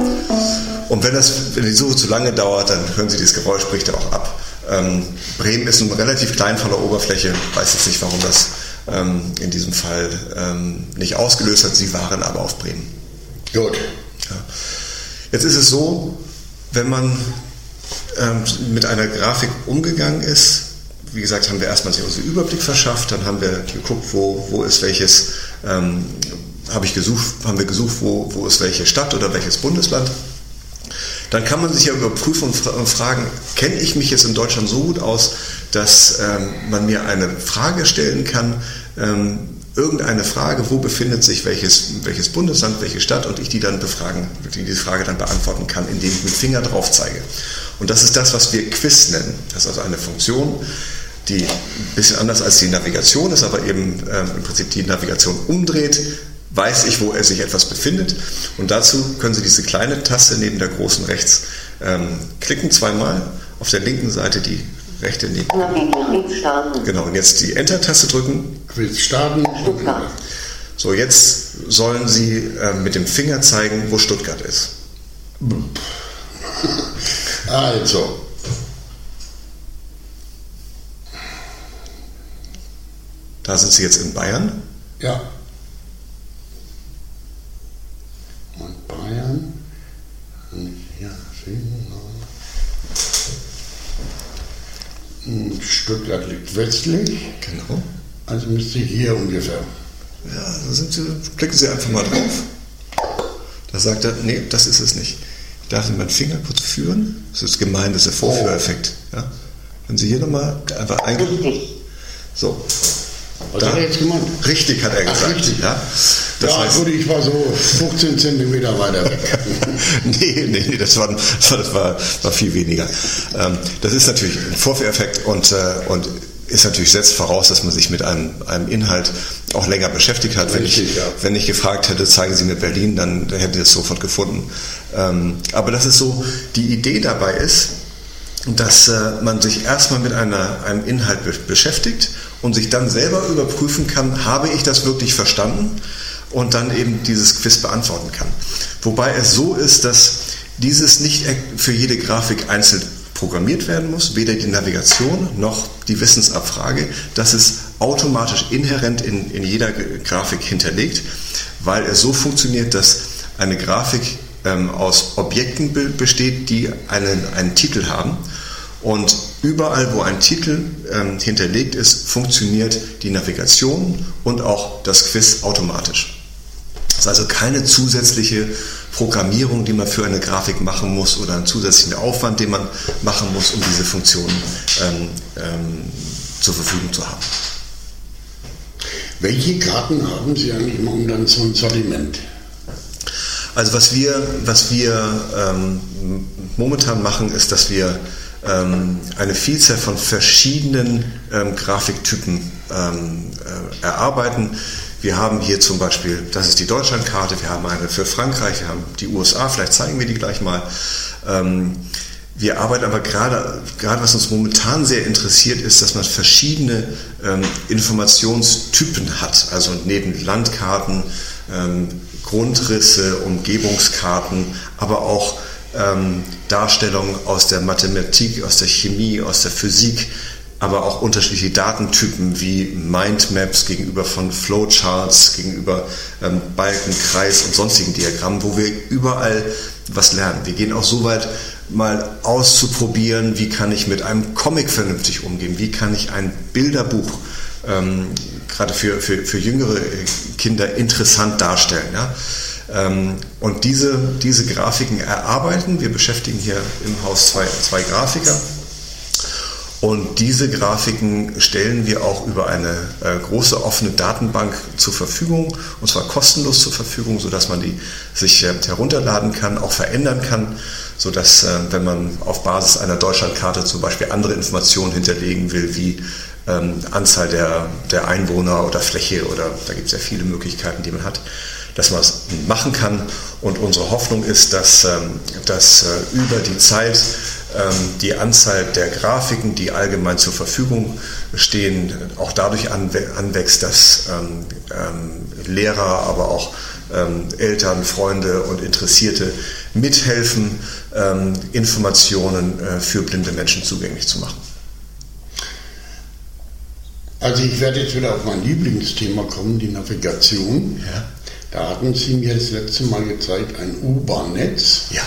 Und wenn, das, wenn die Suche zu lange dauert, dann hören Sie dieses Geräusch, bricht er auch ab. Ähm, Bremen ist eine relativ klein von der Oberfläche, weiß jetzt nicht, warum das ähm, in diesem Fall ähm, nicht ausgelöst hat. Sie waren aber auf Bremen. Gut. Ja. Jetzt ist es so, wenn man ähm, mit einer Grafik umgegangen ist, wie gesagt, haben wir erstmal sich unseren Überblick verschafft, dann haben wir geguckt, wo, wo ist welches, ähm, habe ich gesucht, haben wir gesucht, wo, wo ist welche Stadt oder welches Bundesland. Dann kann man sich ja überprüfen und fragen, kenne ich mich jetzt in Deutschland so gut aus, dass ähm, man mir eine Frage stellen kann, ähm, irgendeine Frage, wo befindet sich welches, welches Bundesland, welche Stadt und ich die dann befragen, die diese Frage dann beantworten kann, indem ich mit dem Finger drauf zeige. Und das ist das, was wir Quiz nennen. Das ist also eine Funktion, die ein bisschen anders als die Navigation ist, aber eben ähm, im Prinzip die Navigation umdreht, weiß ich, wo er sich etwas befindet. Und dazu können Sie diese kleine Taste neben der großen rechts ähm, klicken, zweimal. Auf der linken Seite die rechte neben. Genau, und jetzt die Enter-Taste drücken. Quiz starten. So, jetzt sollen Sie äh, mit dem Finger zeigen, wo Stuttgart ist. Also, Da sind Sie jetzt in Bayern? Ja. Und Bayern. Ja, Stuttgart liegt westlich. Genau. Also müsste hier ungefähr. Ja, da sind Sie, klicken Sie einfach mal drauf. Da sagt er, nee, das ist es nicht. Ich darf meinen Finger kurz führen. Das ist gemein, das ist der Vorführeffekt. Ja. Wenn Sie hier nochmal einfach eingeben. So, was da, hat er jetzt gemeint? Richtig, hat er gesagt. Ach, richtig. Ja, das ja heißt, gut, ich war so 15 Zentimeter weiter weg. nee, nee, nee, das war, das war, war viel weniger. Ähm, das ist natürlich ein Vorführeffekt und, äh, und ist natürlich setzt voraus, dass man sich mit einem, einem Inhalt auch länger beschäftigt hat. Wenn, Richtig, ich, ja. wenn ich gefragt hätte, zeigen Sie mir Berlin, dann hätte ich es sofort gefunden. Ähm, aber das ist so, die Idee dabei ist, dass äh, man sich erstmal mit einer, einem Inhalt be beschäftigt und sich dann selber überprüfen kann, habe ich das wirklich verstanden und dann eben dieses Quiz beantworten kann. Wobei es so ist, dass dieses nicht für jede Grafik einzeln programmiert werden muss, weder die Navigation noch die Wissensabfrage. Das ist automatisch inhärent in, in jeder Grafik hinterlegt, weil es so funktioniert, dass eine Grafik ähm, aus Objekten be besteht, die einen, einen Titel haben. Und überall, wo ein Titel ähm, hinterlegt ist, funktioniert die Navigation und auch das Quiz automatisch. Das ist also keine zusätzliche Programmierung, die man für eine Grafik machen muss oder einen zusätzlichen Aufwand, den man machen muss, um diese Funktion ähm, ähm, zur Verfügung zu haben. Welche Karten haben Sie eigentlich momentan so ein Sortiment? Also was wir, was wir ähm, momentan machen, ist, dass wir eine Vielzahl von verschiedenen ähm, Grafiktypen ähm, äh, erarbeiten wir haben hier zum Beispiel, das ist die Deutschlandkarte, wir haben eine für Frankreich, wir haben die USA, vielleicht zeigen wir die gleich mal. Ähm, wir arbeiten aber gerade, gerade was uns momentan sehr interessiert, ist, dass man verschiedene ähm, Informationstypen hat. Also neben Landkarten, ähm, Grundrisse, Umgebungskarten, aber auch ähm, Darstellungen aus der Mathematik, aus der Chemie, aus der Physik, aber auch unterschiedliche Datentypen wie Mindmaps gegenüber von Flowcharts, gegenüber ähm, Balken, Kreis und sonstigen Diagrammen, wo wir überall was lernen. Wir gehen auch so weit, mal auszuprobieren, wie kann ich mit einem Comic vernünftig umgehen, wie kann ich ein Bilderbuch ähm, gerade für, für, für jüngere Kinder interessant darstellen. Ja? Ähm, und diese, diese Grafiken erarbeiten. Wir beschäftigen hier im Haus zwei, zwei Grafiker und diese Grafiken stellen wir auch über eine äh, große offene Datenbank zur Verfügung, und zwar kostenlos zur Verfügung, sodass man die sich äh, herunterladen kann, auch verändern kann, sodass, äh, wenn man auf Basis einer Deutschlandkarte zum Beispiel andere Informationen hinterlegen will, wie ähm, Anzahl der, der Einwohner oder Fläche oder da gibt es ja viele Möglichkeiten, die man hat, dass man es machen kann. Und unsere Hoffnung ist, dass, ähm, dass äh, über die Zeit ähm, die Anzahl der Grafiken, die allgemein zur Verfügung stehen, auch dadurch anwächst, dass ähm, Lehrer, aber auch Eltern, Freunde und Interessierte mithelfen, Informationen äh, für blinde Menschen zugänglich zu machen. Also ich werde jetzt wieder auf mein Lieblingsthema kommen, die Navigation. Ja. Da hatten Sie mir das letzte Mal gezeigt, ein U-Bahn-Netz. Ja.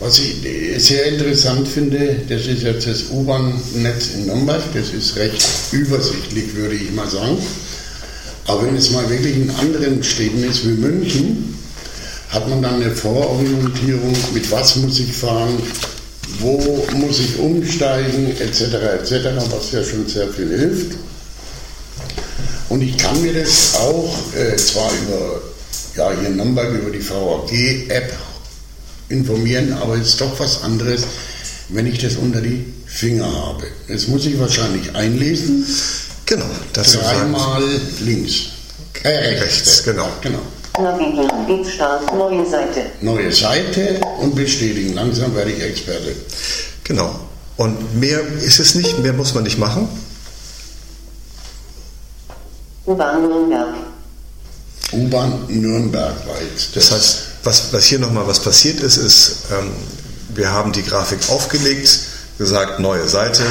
Was ich sehr interessant finde, das ist jetzt das U-Bahn-Netz in Nürnberg. Das ist recht übersichtlich, würde ich mal sagen. Aber wenn es mal wirklich in anderen Städten ist wie München, hat man dann eine Vororientierung, mit was muss ich fahren, wo muss ich umsteigen, etc., etc., was ja schon sehr viel hilft. Und ich kann mir das auch äh, zwar über, ja, hier in Nürnberg über die VAG-App informieren, aber es ist doch was anderes, wenn ich das unter die Finger habe. Das muss ich wahrscheinlich einlesen. Genau, das Dreimal links. Äh, rechts. rechts, genau. genau. Start, neue Seite. Neue Seite und bestätigen. Langsam werde ich Experte. Genau. Und mehr ist es nicht, mehr muss man nicht machen. U-Bahn Nürnberg. U-Bahn Nürnberg war jetzt. Das, das heißt, was, was hier nochmal was passiert ist, ist, ähm, wir haben die Grafik aufgelegt, gesagt, neue Seite.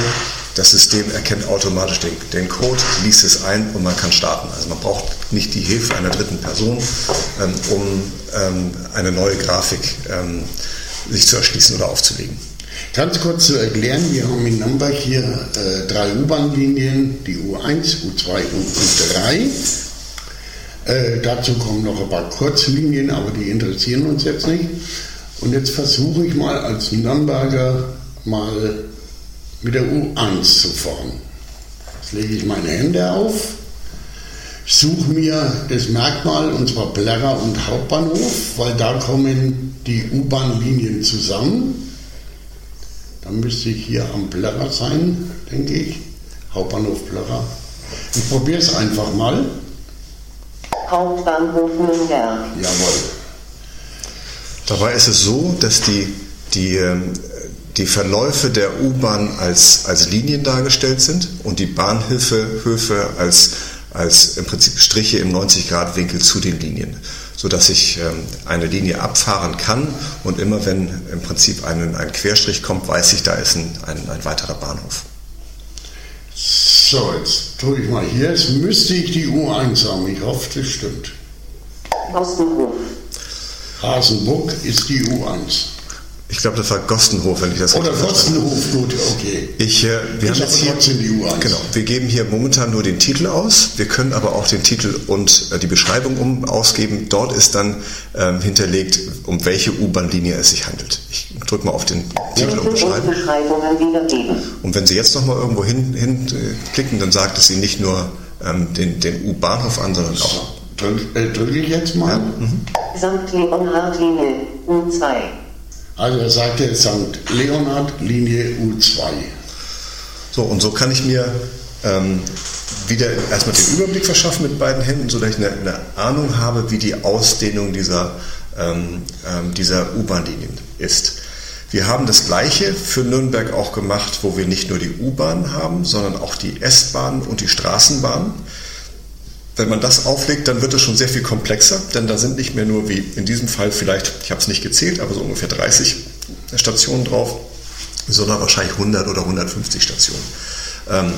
Das System erkennt automatisch den, den Code, liest es ein und man kann starten. Also man braucht nicht die Hilfe einer dritten Person, ähm, um ähm, eine neue Grafik ähm, sich zu erschließen oder aufzulegen. Ganz kurz zu erklären, wir haben in Nürnberg hier äh, drei U-Bahn-Linien, die U1, U2 und U3. Äh, dazu kommen noch ein paar Kurzlinien, aber die interessieren uns jetzt nicht. Und jetzt versuche ich mal als Nürnberger mal mit der U1 zu fahren. Jetzt lege ich meine Hände auf, suche mir das Merkmal, und zwar Plärrer und Hauptbahnhof, weil da kommen die U-Bahn-Linien zusammen. Dann müsste ich hier am Plärrer sein, denke ich. Hauptbahnhof Plärrer. Ich probiere es einfach mal. Hauptbahnhof Nürnberg. Jawohl. Dabei ist es so, dass die, die, ähm, die Verläufe der U-Bahn als, als Linien dargestellt sind und die Bahnhöfe Höfe als, als im Prinzip Striche im 90-Grad-Winkel zu den Linien, sodass ich ähm, eine Linie abfahren kann und immer wenn im Prinzip ein, ein Querstrich kommt, weiß ich, da ist ein, ein, ein weiterer Bahnhof. So, jetzt drücke ich mal hier. Jetzt müsste ich die U1 haben. Ich hoffe, das stimmt. Ostenhof. Hasenbuck ist die U1. Ich glaube, das war Gostenhof, wenn ich das Oder richtig verstanden habe. Gostenhof, gut, okay. Ich, äh, wir Ist haben jetzt hier, die U1. Genau, wir geben hier momentan nur den Titel aus. Wir können aber auch den Titel und äh, die Beschreibung um ausgeben. Dort ist dann ähm, hinterlegt, um welche U-Bahn-Linie es sich handelt. Ich drücke mal auf den Titel und wiedergeben. Und wenn Sie jetzt nochmal irgendwo hin, hin äh, klicken, dann sagt es Ihnen nicht nur ähm, den, den U-Bahnhof an, sondern auch. So, drück, äh, drücke ich jetzt mal. St. Leonhard-Linie U2. Also er sagte St. Leonhard, Linie U2. So, und so kann ich mir ähm, wieder erstmal den Überblick verschaffen mit beiden Händen, sodass ich eine, eine Ahnung habe, wie die Ausdehnung dieser, ähm, ähm, dieser U-Bahn-Linien ist. Wir haben das Gleiche für Nürnberg auch gemacht, wo wir nicht nur die U-Bahn haben, sondern auch die S-Bahn und die Straßenbahn. Wenn man das auflegt, dann wird es schon sehr viel komplexer, denn da sind nicht mehr nur wie in diesem Fall vielleicht, ich habe es nicht gezählt, aber so ungefähr 30 Stationen drauf, sondern wahrscheinlich 100 oder 150 Stationen. Ähm,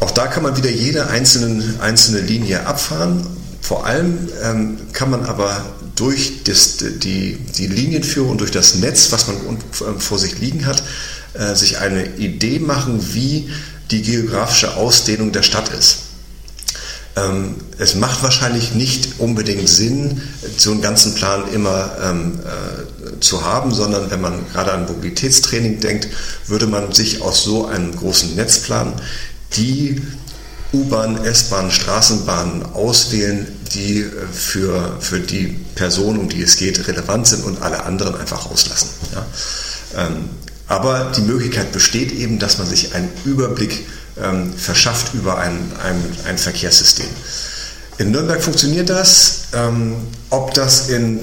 auch da kann man wieder jede einzelne, einzelne Linie abfahren. Vor allem ähm, kann man aber durch das, die, die Linienführung und durch das Netz, was man ähm, vor sich liegen hat, äh, sich eine Idee machen, wie die geografische Ausdehnung der Stadt ist. Ähm, es macht wahrscheinlich nicht unbedingt Sinn, so einen ganzen Plan immer ähm, äh, zu haben, sondern wenn man gerade an Mobilitätstraining denkt, würde man sich aus so einem großen Netzplan die U-Bahn, S-Bahn, Straßenbahnen auswählen, die äh, für, für die Person, um die es geht, relevant sind und alle anderen einfach auslassen. Ja? Ähm, aber die Möglichkeit besteht eben, dass man sich einen Überblick ähm, verschafft über ein, ein, ein Verkehrssystem. In Nürnberg funktioniert das. Ähm, ob das in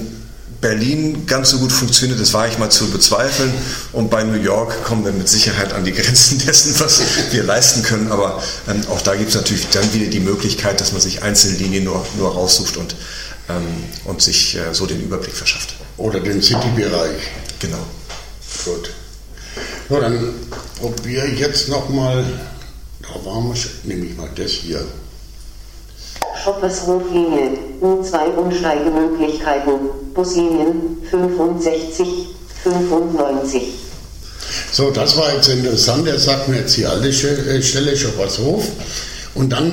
Berlin ganz so gut funktioniert, das war ich mal zu bezweifeln. Und bei New York kommen wir mit Sicherheit an die Grenzen dessen, was wir leisten können. Aber ähm, auch da gibt es natürlich dann wieder die Möglichkeit, dass man sich einzelne Linien nur, nur raussucht und, ähm, und sich äh, so den Überblick verschafft. Oder den City-Bereich. Genau. Gut. So, dann probiere ich jetzt nochmal. Da wir schon. Nehme ich mal das hier. Schoppershof-Linie U2 Umsteigemöglichkeiten. Buslinien 65, 95. So, das war jetzt interessant. Er sagt mir jetzt die alte äh, Stelle Schoppershof. Und dann,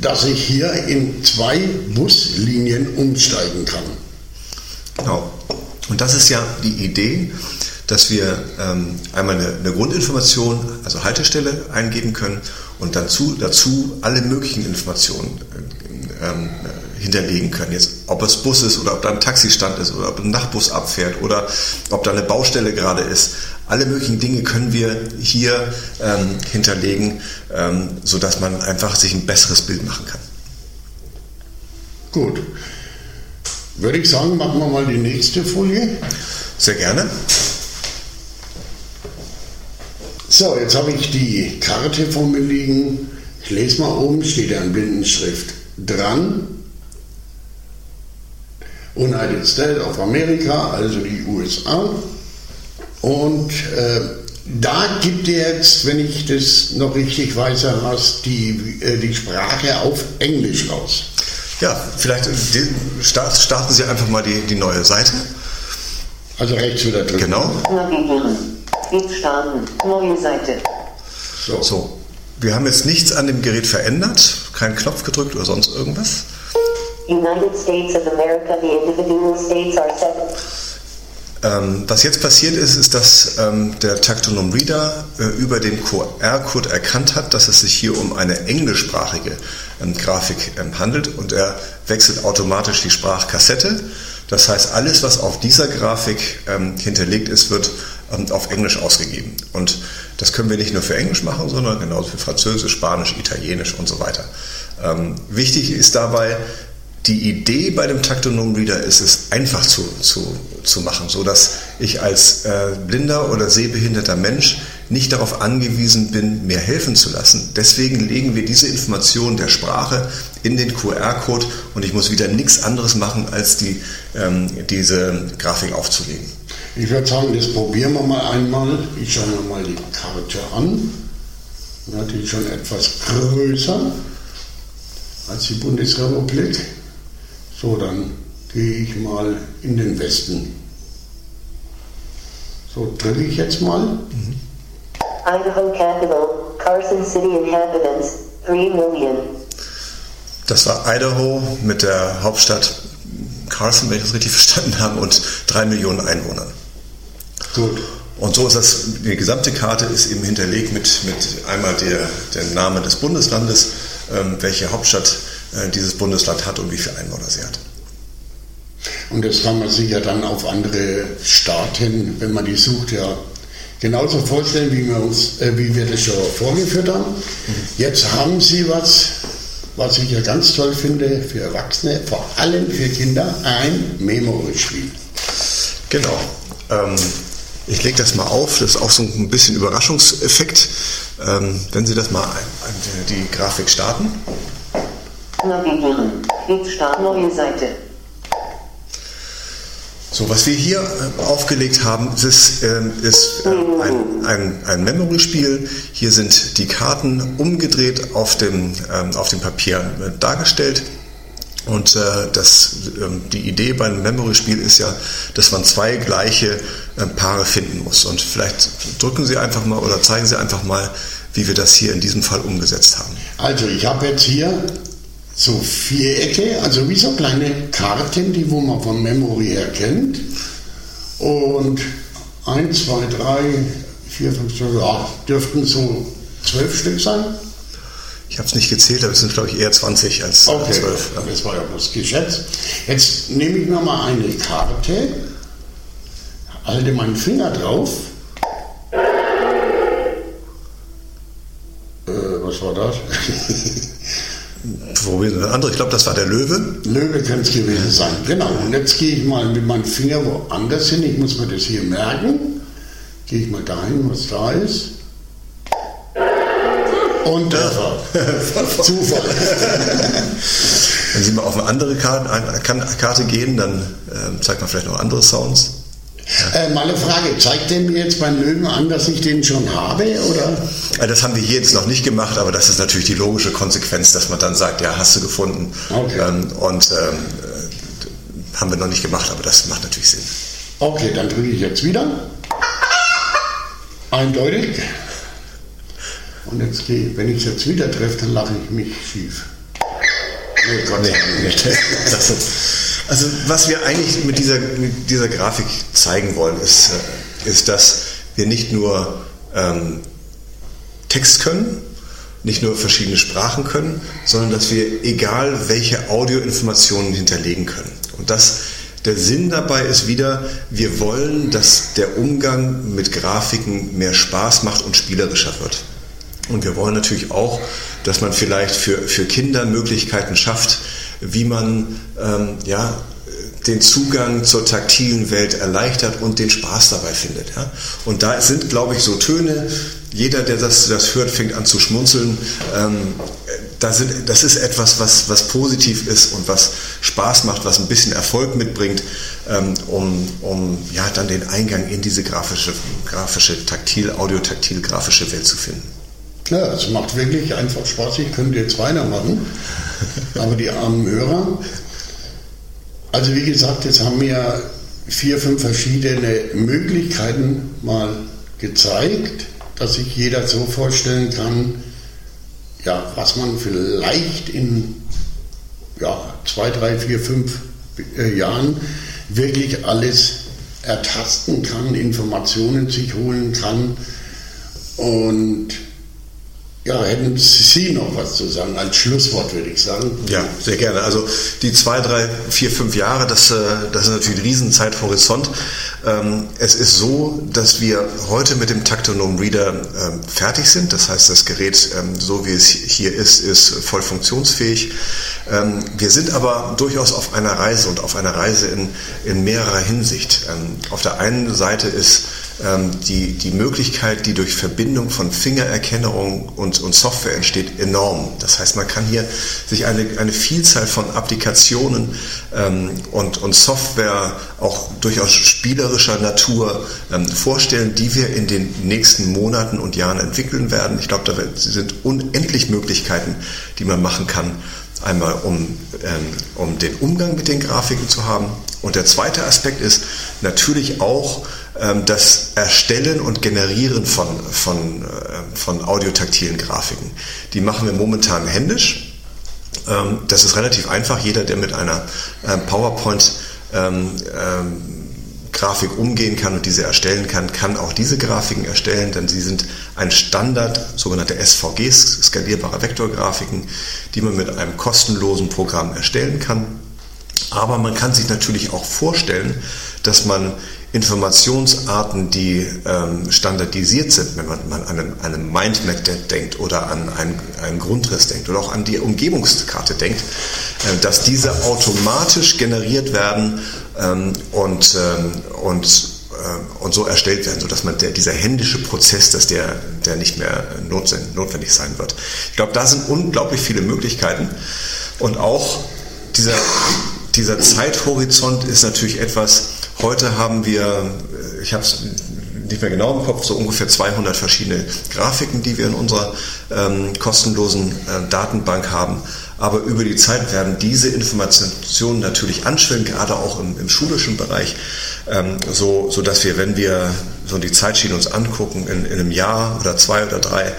dass ich hier in zwei Buslinien umsteigen kann. Genau. Und das ist ja die Idee, dass wir ähm, einmal eine, eine Grundinformation, also Haltestelle, eingeben können und dazu, dazu alle möglichen Informationen äh, ähm, hinterlegen können. Jetzt, ob es Bus ist oder ob da ein Taxistand ist oder ob ein Nachtbus abfährt oder ob da eine Baustelle gerade ist. Alle möglichen Dinge können wir hier ähm, hinterlegen, ähm, sodass man einfach sich ein besseres Bild machen kann. Gut. Würde ich sagen, machen wir mal die nächste Folie. Sehr gerne. So, jetzt habe ich die Karte vor mir liegen. Ich lese mal oben, steht ja in Blindenschrift dran. United States of America, also die USA. Und äh, da gibt er jetzt, wenn ich das noch richtig weiß, Herr Haas, die, äh, die Sprache auf Englisch raus. Ja, vielleicht äh, starten Sie einfach mal die, die neue Seite. Also rechts wieder drücken. Genau. Starten. Neue. So. So. Wir haben jetzt nichts an dem Gerät verändert, keinen Knopf gedrückt oder sonst irgendwas. United States of America, the individual states are seven. Ähm, was jetzt passiert ist, ist, dass ähm, der Taktonom Reader äh, über den QR-Code erkannt hat, dass es sich hier um eine englischsprachige ähm, Grafik ähm, handelt und er wechselt automatisch die Sprachkassette. Das heißt, alles, was auf dieser Grafik ähm, hinterlegt ist, wird ähm, auf Englisch ausgegeben. Und das können wir nicht nur für Englisch machen, sondern genauso für Französisch, Spanisch, Italienisch und so weiter. Ähm, wichtig ist dabei, die Idee bei dem Taktonom Reader ist es einfach zu, zu, zu machen, sodass ich als äh, blinder oder sehbehinderter Mensch nicht darauf angewiesen bin, mir helfen zu lassen. Deswegen legen wir diese Information der Sprache in den QR-Code und ich muss wieder nichts anderes machen, als die, ähm, diese Grafik aufzulegen. Ich würde sagen, das probieren wir mal einmal. Ich schaue mir mal die Karte an. Natürlich schon etwas größer als die Bundesrepublik. So, dann gehe ich mal in den Westen. So, drücke ich jetzt mal. Mhm. Idaho Capital, Carson City Inhabitants, 3 Million. Das war Idaho mit der Hauptstadt Carson, wenn ich das richtig verstanden habe, und 3 Millionen Einwohnern. Gut. Und so ist das, die gesamte Karte ist eben hinterlegt mit, mit einmal der, der Name des Bundeslandes, ähm, welche Hauptstadt äh, dieses Bundesland hat und wie viele Einwohner sie hat. Und das kann man sich ja dann auf andere Staaten, wenn man die sucht, ja genauso vorstellen, wie wir, uns, äh, wie wir das schon vorgeführt haben. Jetzt haben Sie was, was ich ja ganz toll finde für Erwachsene, vor allem für Kinder, ein Memory-Spiel. Genau. Ähm, ich lege das mal auf, das ist auch so ein bisschen Überraschungseffekt. Ähm, wenn Sie das mal ein, die Grafik starten. Navigieren. Start neue Seite. So, was wir hier äh, aufgelegt haben, ist, ähm, ist äh, ein, ein, ein Memory-Spiel. Hier sind die Karten umgedreht auf dem, ähm, auf dem Papier äh, dargestellt. Und äh, das, ähm, die Idee bei einem Memory-Spiel ist ja, dass man zwei gleiche äh, Paare finden muss. Und vielleicht drücken Sie einfach mal oder zeigen Sie einfach mal, wie wir das hier in diesem Fall umgesetzt haben. Also ich habe jetzt hier so Vierecke, also wie so kleine Karten, die wo man von Memory her kennt. Und 1, 2, 3, 4, 5, 6, ja, dürften so zwölf Stück sein. Ich habe es nicht gezählt, aber es sind, glaube ich, eher 20 als okay, 12. Ja. Das war ja bloß geschätzt. Jetzt nehme ich mir mal eine Karte, halte meinen Finger drauf. Äh, was war das? Wo wir eine andere, ich glaube, das war der Löwe. Löwe könnte es gewesen sein, genau. Und jetzt gehe ich mal mit meinem Finger woanders hin. Ich muss mir das hier merken. Gehe ich mal dahin, was da ist. Und Treffer. Zufall. Wenn Sie mal auf eine andere Karte, gehen, dann äh, zeigt man vielleicht noch andere Sounds. Äh, mal eine Frage, zeigt der mir jetzt beim Löwen an, dass ich den schon habe? Oder? Äh, das haben wir hier jetzt noch nicht gemacht, aber das ist natürlich die logische Konsequenz, dass man dann sagt, ja, hast du gefunden. Okay. Ähm, und ähm, äh, haben wir noch nicht gemacht, aber das macht natürlich Sinn. Okay, dann drücke ich jetzt wieder. Eindeutig. Und jetzt gehe, wenn ich es jetzt wieder treffe, dann lache ich mich schief. Nee, Gott nee, nicht. Das ist, also was wir eigentlich mit dieser, mit dieser Grafik zeigen wollen, ist, äh, ist dass wir nicht nur ähm, Text können, nicht nur verschiedene Sprachen können, sondern dass wir egal welche Audioinformationen hinterlegen können. Und das, der Sinn dabei ist wieder, wir wollen, dass der Umgang mit Grafiken mehr Spaß macht und spielerischer wird. Und wir wollen natürlich auch, dass man vielleicht für, für Kinder Möglichkeiten schafft, wie man ähm, ja, den Zugang zur taktilen Welt erleichtert und den Spaß dabei findet. Ja? Und da sind, glaube ich, so Töne, jeder, der das, das hört, fängt an zu schmunzeln. Ähm, da sind, das ist etwas, was, was positiv ist und was Spaß macht, was ein bisschen Erfolg mitbringt, ähm, um, um ja, dann den Eingang in diese grafische, grafische taktil, audiotaktil grafische Welt zu finden. Ja, es macht wirklich einfach Spaß. Ich könnte jetzt weitermachen. Aber die armen Hörer. Also wie gesagt, jetzt haben wir vier, fünf verschiedene Möglichkeiten mal gezeigt, dass sich jeder so vorstellen kann, ja, was man vielleicht in ja, zwei, drei, vier, fünf äh, Jahren wirklich alles ertasten kann, Informationen sich holen kann und Ja, hätten Sie noch was zu sagen? Als Schlusswort würde ich sagen. Ja, sehr gerne. Also die zwei, drei, vier, fünf Jahre, das, äh, das ist natürlich ein Riesenzeithorizont. Ähm, es ist so, dass wir heute mit dem Taktonom Reader ähm, fertig sind. Das heißt, das Gerät, ähm, so wie es hier ist, ist voll funktionsfähig. Wir sind aber durchaus auf einer Reise und auf einer Reise in, in mehrerer Hinsicht. Auf der einen Seite ist ähm, die, die Möglichkeit, die durch Verbindung von Fingererkennung und, und Software entsteht, enorm. Das heißt, man kann hier sich eine, eine Vielzahl von Applikationen ähm, und, und Software auch durchaus spielerischer Natur ähm, vorstellen, die wir in den nächsten Monaten und Jahren entwickeln werden. Ich glaube, da sind unendlich Möglichkeiten, die man machen kann. Einmal um, ähm, um den Umgang mit den Grafiken zu haben. Und der zweite Aspekt ist natürlich auch, das Erstellen und Generieren von, von, äh, von audiotaktilen Grafiken. Die machen wir momentan händisch. Ähm, das ist relativ einfach. Jeder, der mit einer ähm, PowerPoint Grafik umgehen kann und diese erstellen kann, kann auch diese Grafiken erstellen, denn sie sind ein Standard, sogenannte SVGs, skalierbare Vektorgrafiken, die man mit einem kostenlosen Programm erstellen kann. Aber man kann sich natürlich auch vorstellen, dass man Informationsarten, die ähm, standardisiert sind, wenn man, man an einen, einen Mindmap denkt oder an einen, einen, Grundriss denkt oder auch an die Umgebungskarte denkt, äh, dass diese automatisch generiert werden ähm, und, ähm, und, äh, und so erstellt werden, sodass man der, dieser händische Prozess, dass der, der nicht mehr notwendig sein wird. Ich glaube, da sind unglaublich viele Möglichkeiten und auch dieser, dieser Zeithorizont ist natürlich etwas, Heute haben wir, äh, ich habe es nicht mehr genau im Kopf, so ungefähr 200 verschiedene Grafiken, die wir in unserer ähm, kostenlosen äh, Datenbank haben. Aber über die Zeit werden diese Informationen natürlich anschwellen, gerade auch im, im schulischen Bereich, ähm, so, so dass wir, wenn wir so die Zeitschiene uns angucken, in, in einem Jahr oder zwei oder drei,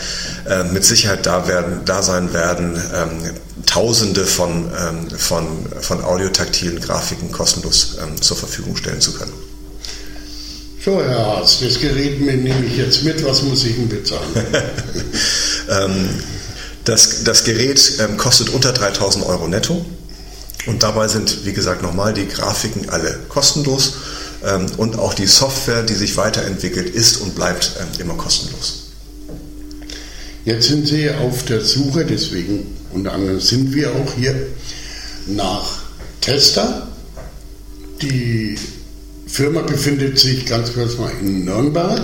äh, mit Sicherheit da, werden, da sein werden, ähm, Tausende von, ähm, von, von audiotaktilen Grafiken kostenlos ähm, zur Verfügung stellen zu können. So, Herr Haas, das Gerät nehme ich jetzt mit. Was muss ich denn bezahlen? ähm, das, das Gerät ähm, kostet unter 3000 Euro netto. Und dabei sind, wie gesagt, nochmal die Grafiken alle kostenlos. Ähm, und auch die Software, die sich weiterentwickelt, ist und bleibt ähm, immer kostenlos. Jetzt sind Sie auf der Suche, deswegen unter anderem sind wir auch hier, nach Tester. Die Firma befindet sich ganz kurz mal in Nürnberg,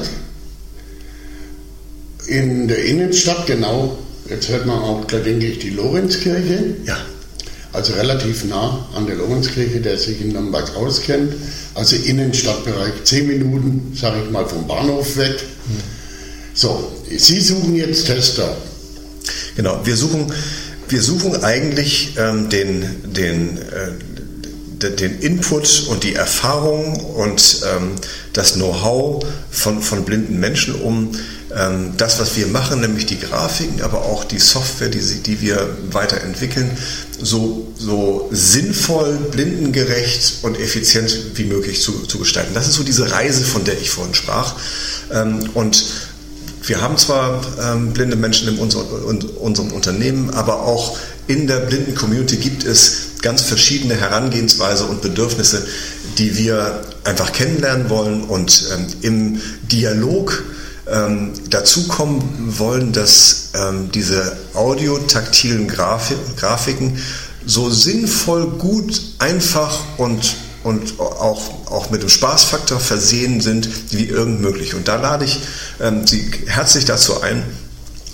in der Innenstadt, genau. Jetzt hört man auch, da denke ich, die Lorenzkirche. Ja. Also relativ nah an der Lorenzkirche, der sich in Nürnberg auskennt. Also Innenstadtbereich, zehn Minuten, sage ich mal, vom Bahnhof weg. So, Sie suchen jetzt Tester. Genau, wir suchen, wir suchen eigentlich ähm, den, den, äh, den Input und die Erfahrung und ähm, das Know-how von, von blinden Menschen, um ähm, das, was wir machen, nämlich die Grafiken, aber auch die Software, die, die wir weiterentwickeln, so, so sinnvoll, blindengerecht und effizient wie möglich zu, zu gestalten. Das ist so diese Reise, von der ich vorhin sprach. Ähm, und wir haben zwar ähm, blinde Menschen in, unser, in unserem Unternehmen, aber auch in der blinden Community gibt es ganz verschiedene Herangehensweise und Bedürfnisse, die wir einfach kennenlernen wollen und ähm, im Dialog ähm, dazu kommen wollen, dass ähm, diese audiotaktilen Grafik, Grafiken so sinnvoll, gut, einfach und und auch, auch mit dem Spaßfaktor versehen sind, wie irgend möglich. Und da lade ich ähm, Sie herzlich dazu ein,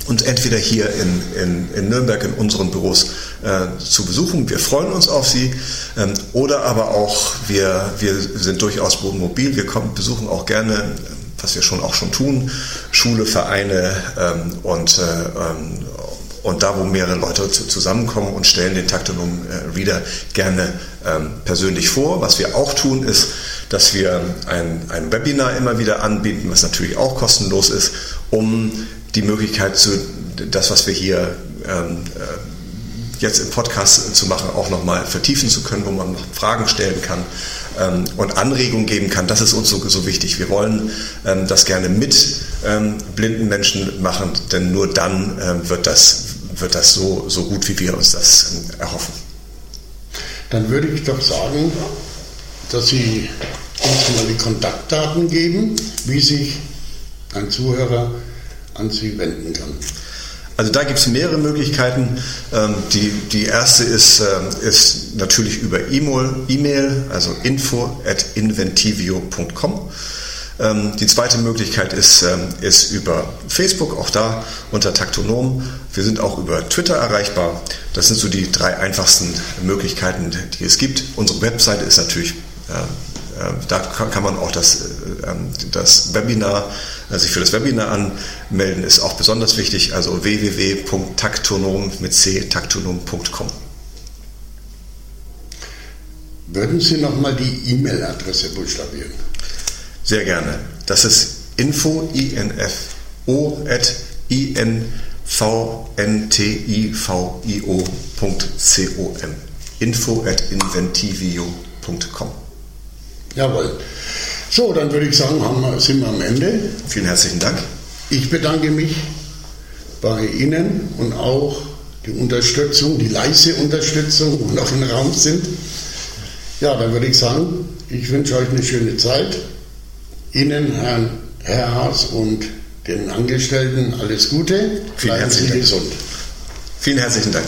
uns entweder hier in, in, in Nürnberg in unseren Büros äh, zu besuchen. Wir freuen uns auf Sie. Ähm, oder aber auch, wir, wir sind durchaus mobil. Wir kommen, besuchen auch gerne, was wir schon auch schon tun, Schule, Vereine ähm, und, äh, ähm, und da, wo mehrere Leute zusammenkommen und stellen den Taktonom äh, Reader gerne ähm, persönlich vor. Was wir auch tun, ist, dass wir ein, ein Webinar immer wieder anbieten, was natürlich auch kostenlos ist, um die Möglichkeit zu, das, was wir hier ähm, äh, jetzt im Podcast zu machen, auch nochmal vertiefen zu können, wo man Fragen stellen kann ähm, und Anregungen geben kann, das ist uns so, so wichtig. Wir wollen ähm, das gerne mit ähm, blinden Menschen machen, denn nur dann ähm, wird das, wird das so, so gut, wie wir uns das ähm, erhoffen. Dann würde ich doch sagen, dass Sie uns mal die Kontaktdaten geben, wie sich ein Zuhörer an Sie wenden kann. Also da gibt es mehrere Möglichkeiten. Ähm, die, die erste ist, ähm, ist natürlich über E-Mail, also info at inventivio.com. Ähm, die zweite Möglichkeit ist, ist über Facebook, auch da unter Taktonom. Wir sind auch über Twitter erreichbar. Das sind so die drei einfachsten Möglichkeiten, die es gibt. Unsere Webseite ist natürlich ähm, da kann man auch das, äh, ähm, das Webinar, äh, sich für das Webinar anmelden, ist auch besonders wichtig. Also www.taktonom mit c taktonom.com. Würden Sie nochmal die E-Mail-Adresse buchstabieren? Sehr gerne. Das ist info, info at invtivio.com. Info at inventivio.com. Jawohl. So, dann würde ich sagen, wir, sind wir am Ende. Vielen herzlichen Dank. Ich bedanke mich bei Ihnen und auch die Unterstützung, die leise Unterstützung, die noch im Raum sind. Ja, dann würde ich sagen, ich wünsche euch eine schöne Zeit. Ihnen, Herrn, Herr Haas und den Angestellten alles Gute. Vielen Bleiben Sie gesund. Vielen herzlichen Dank.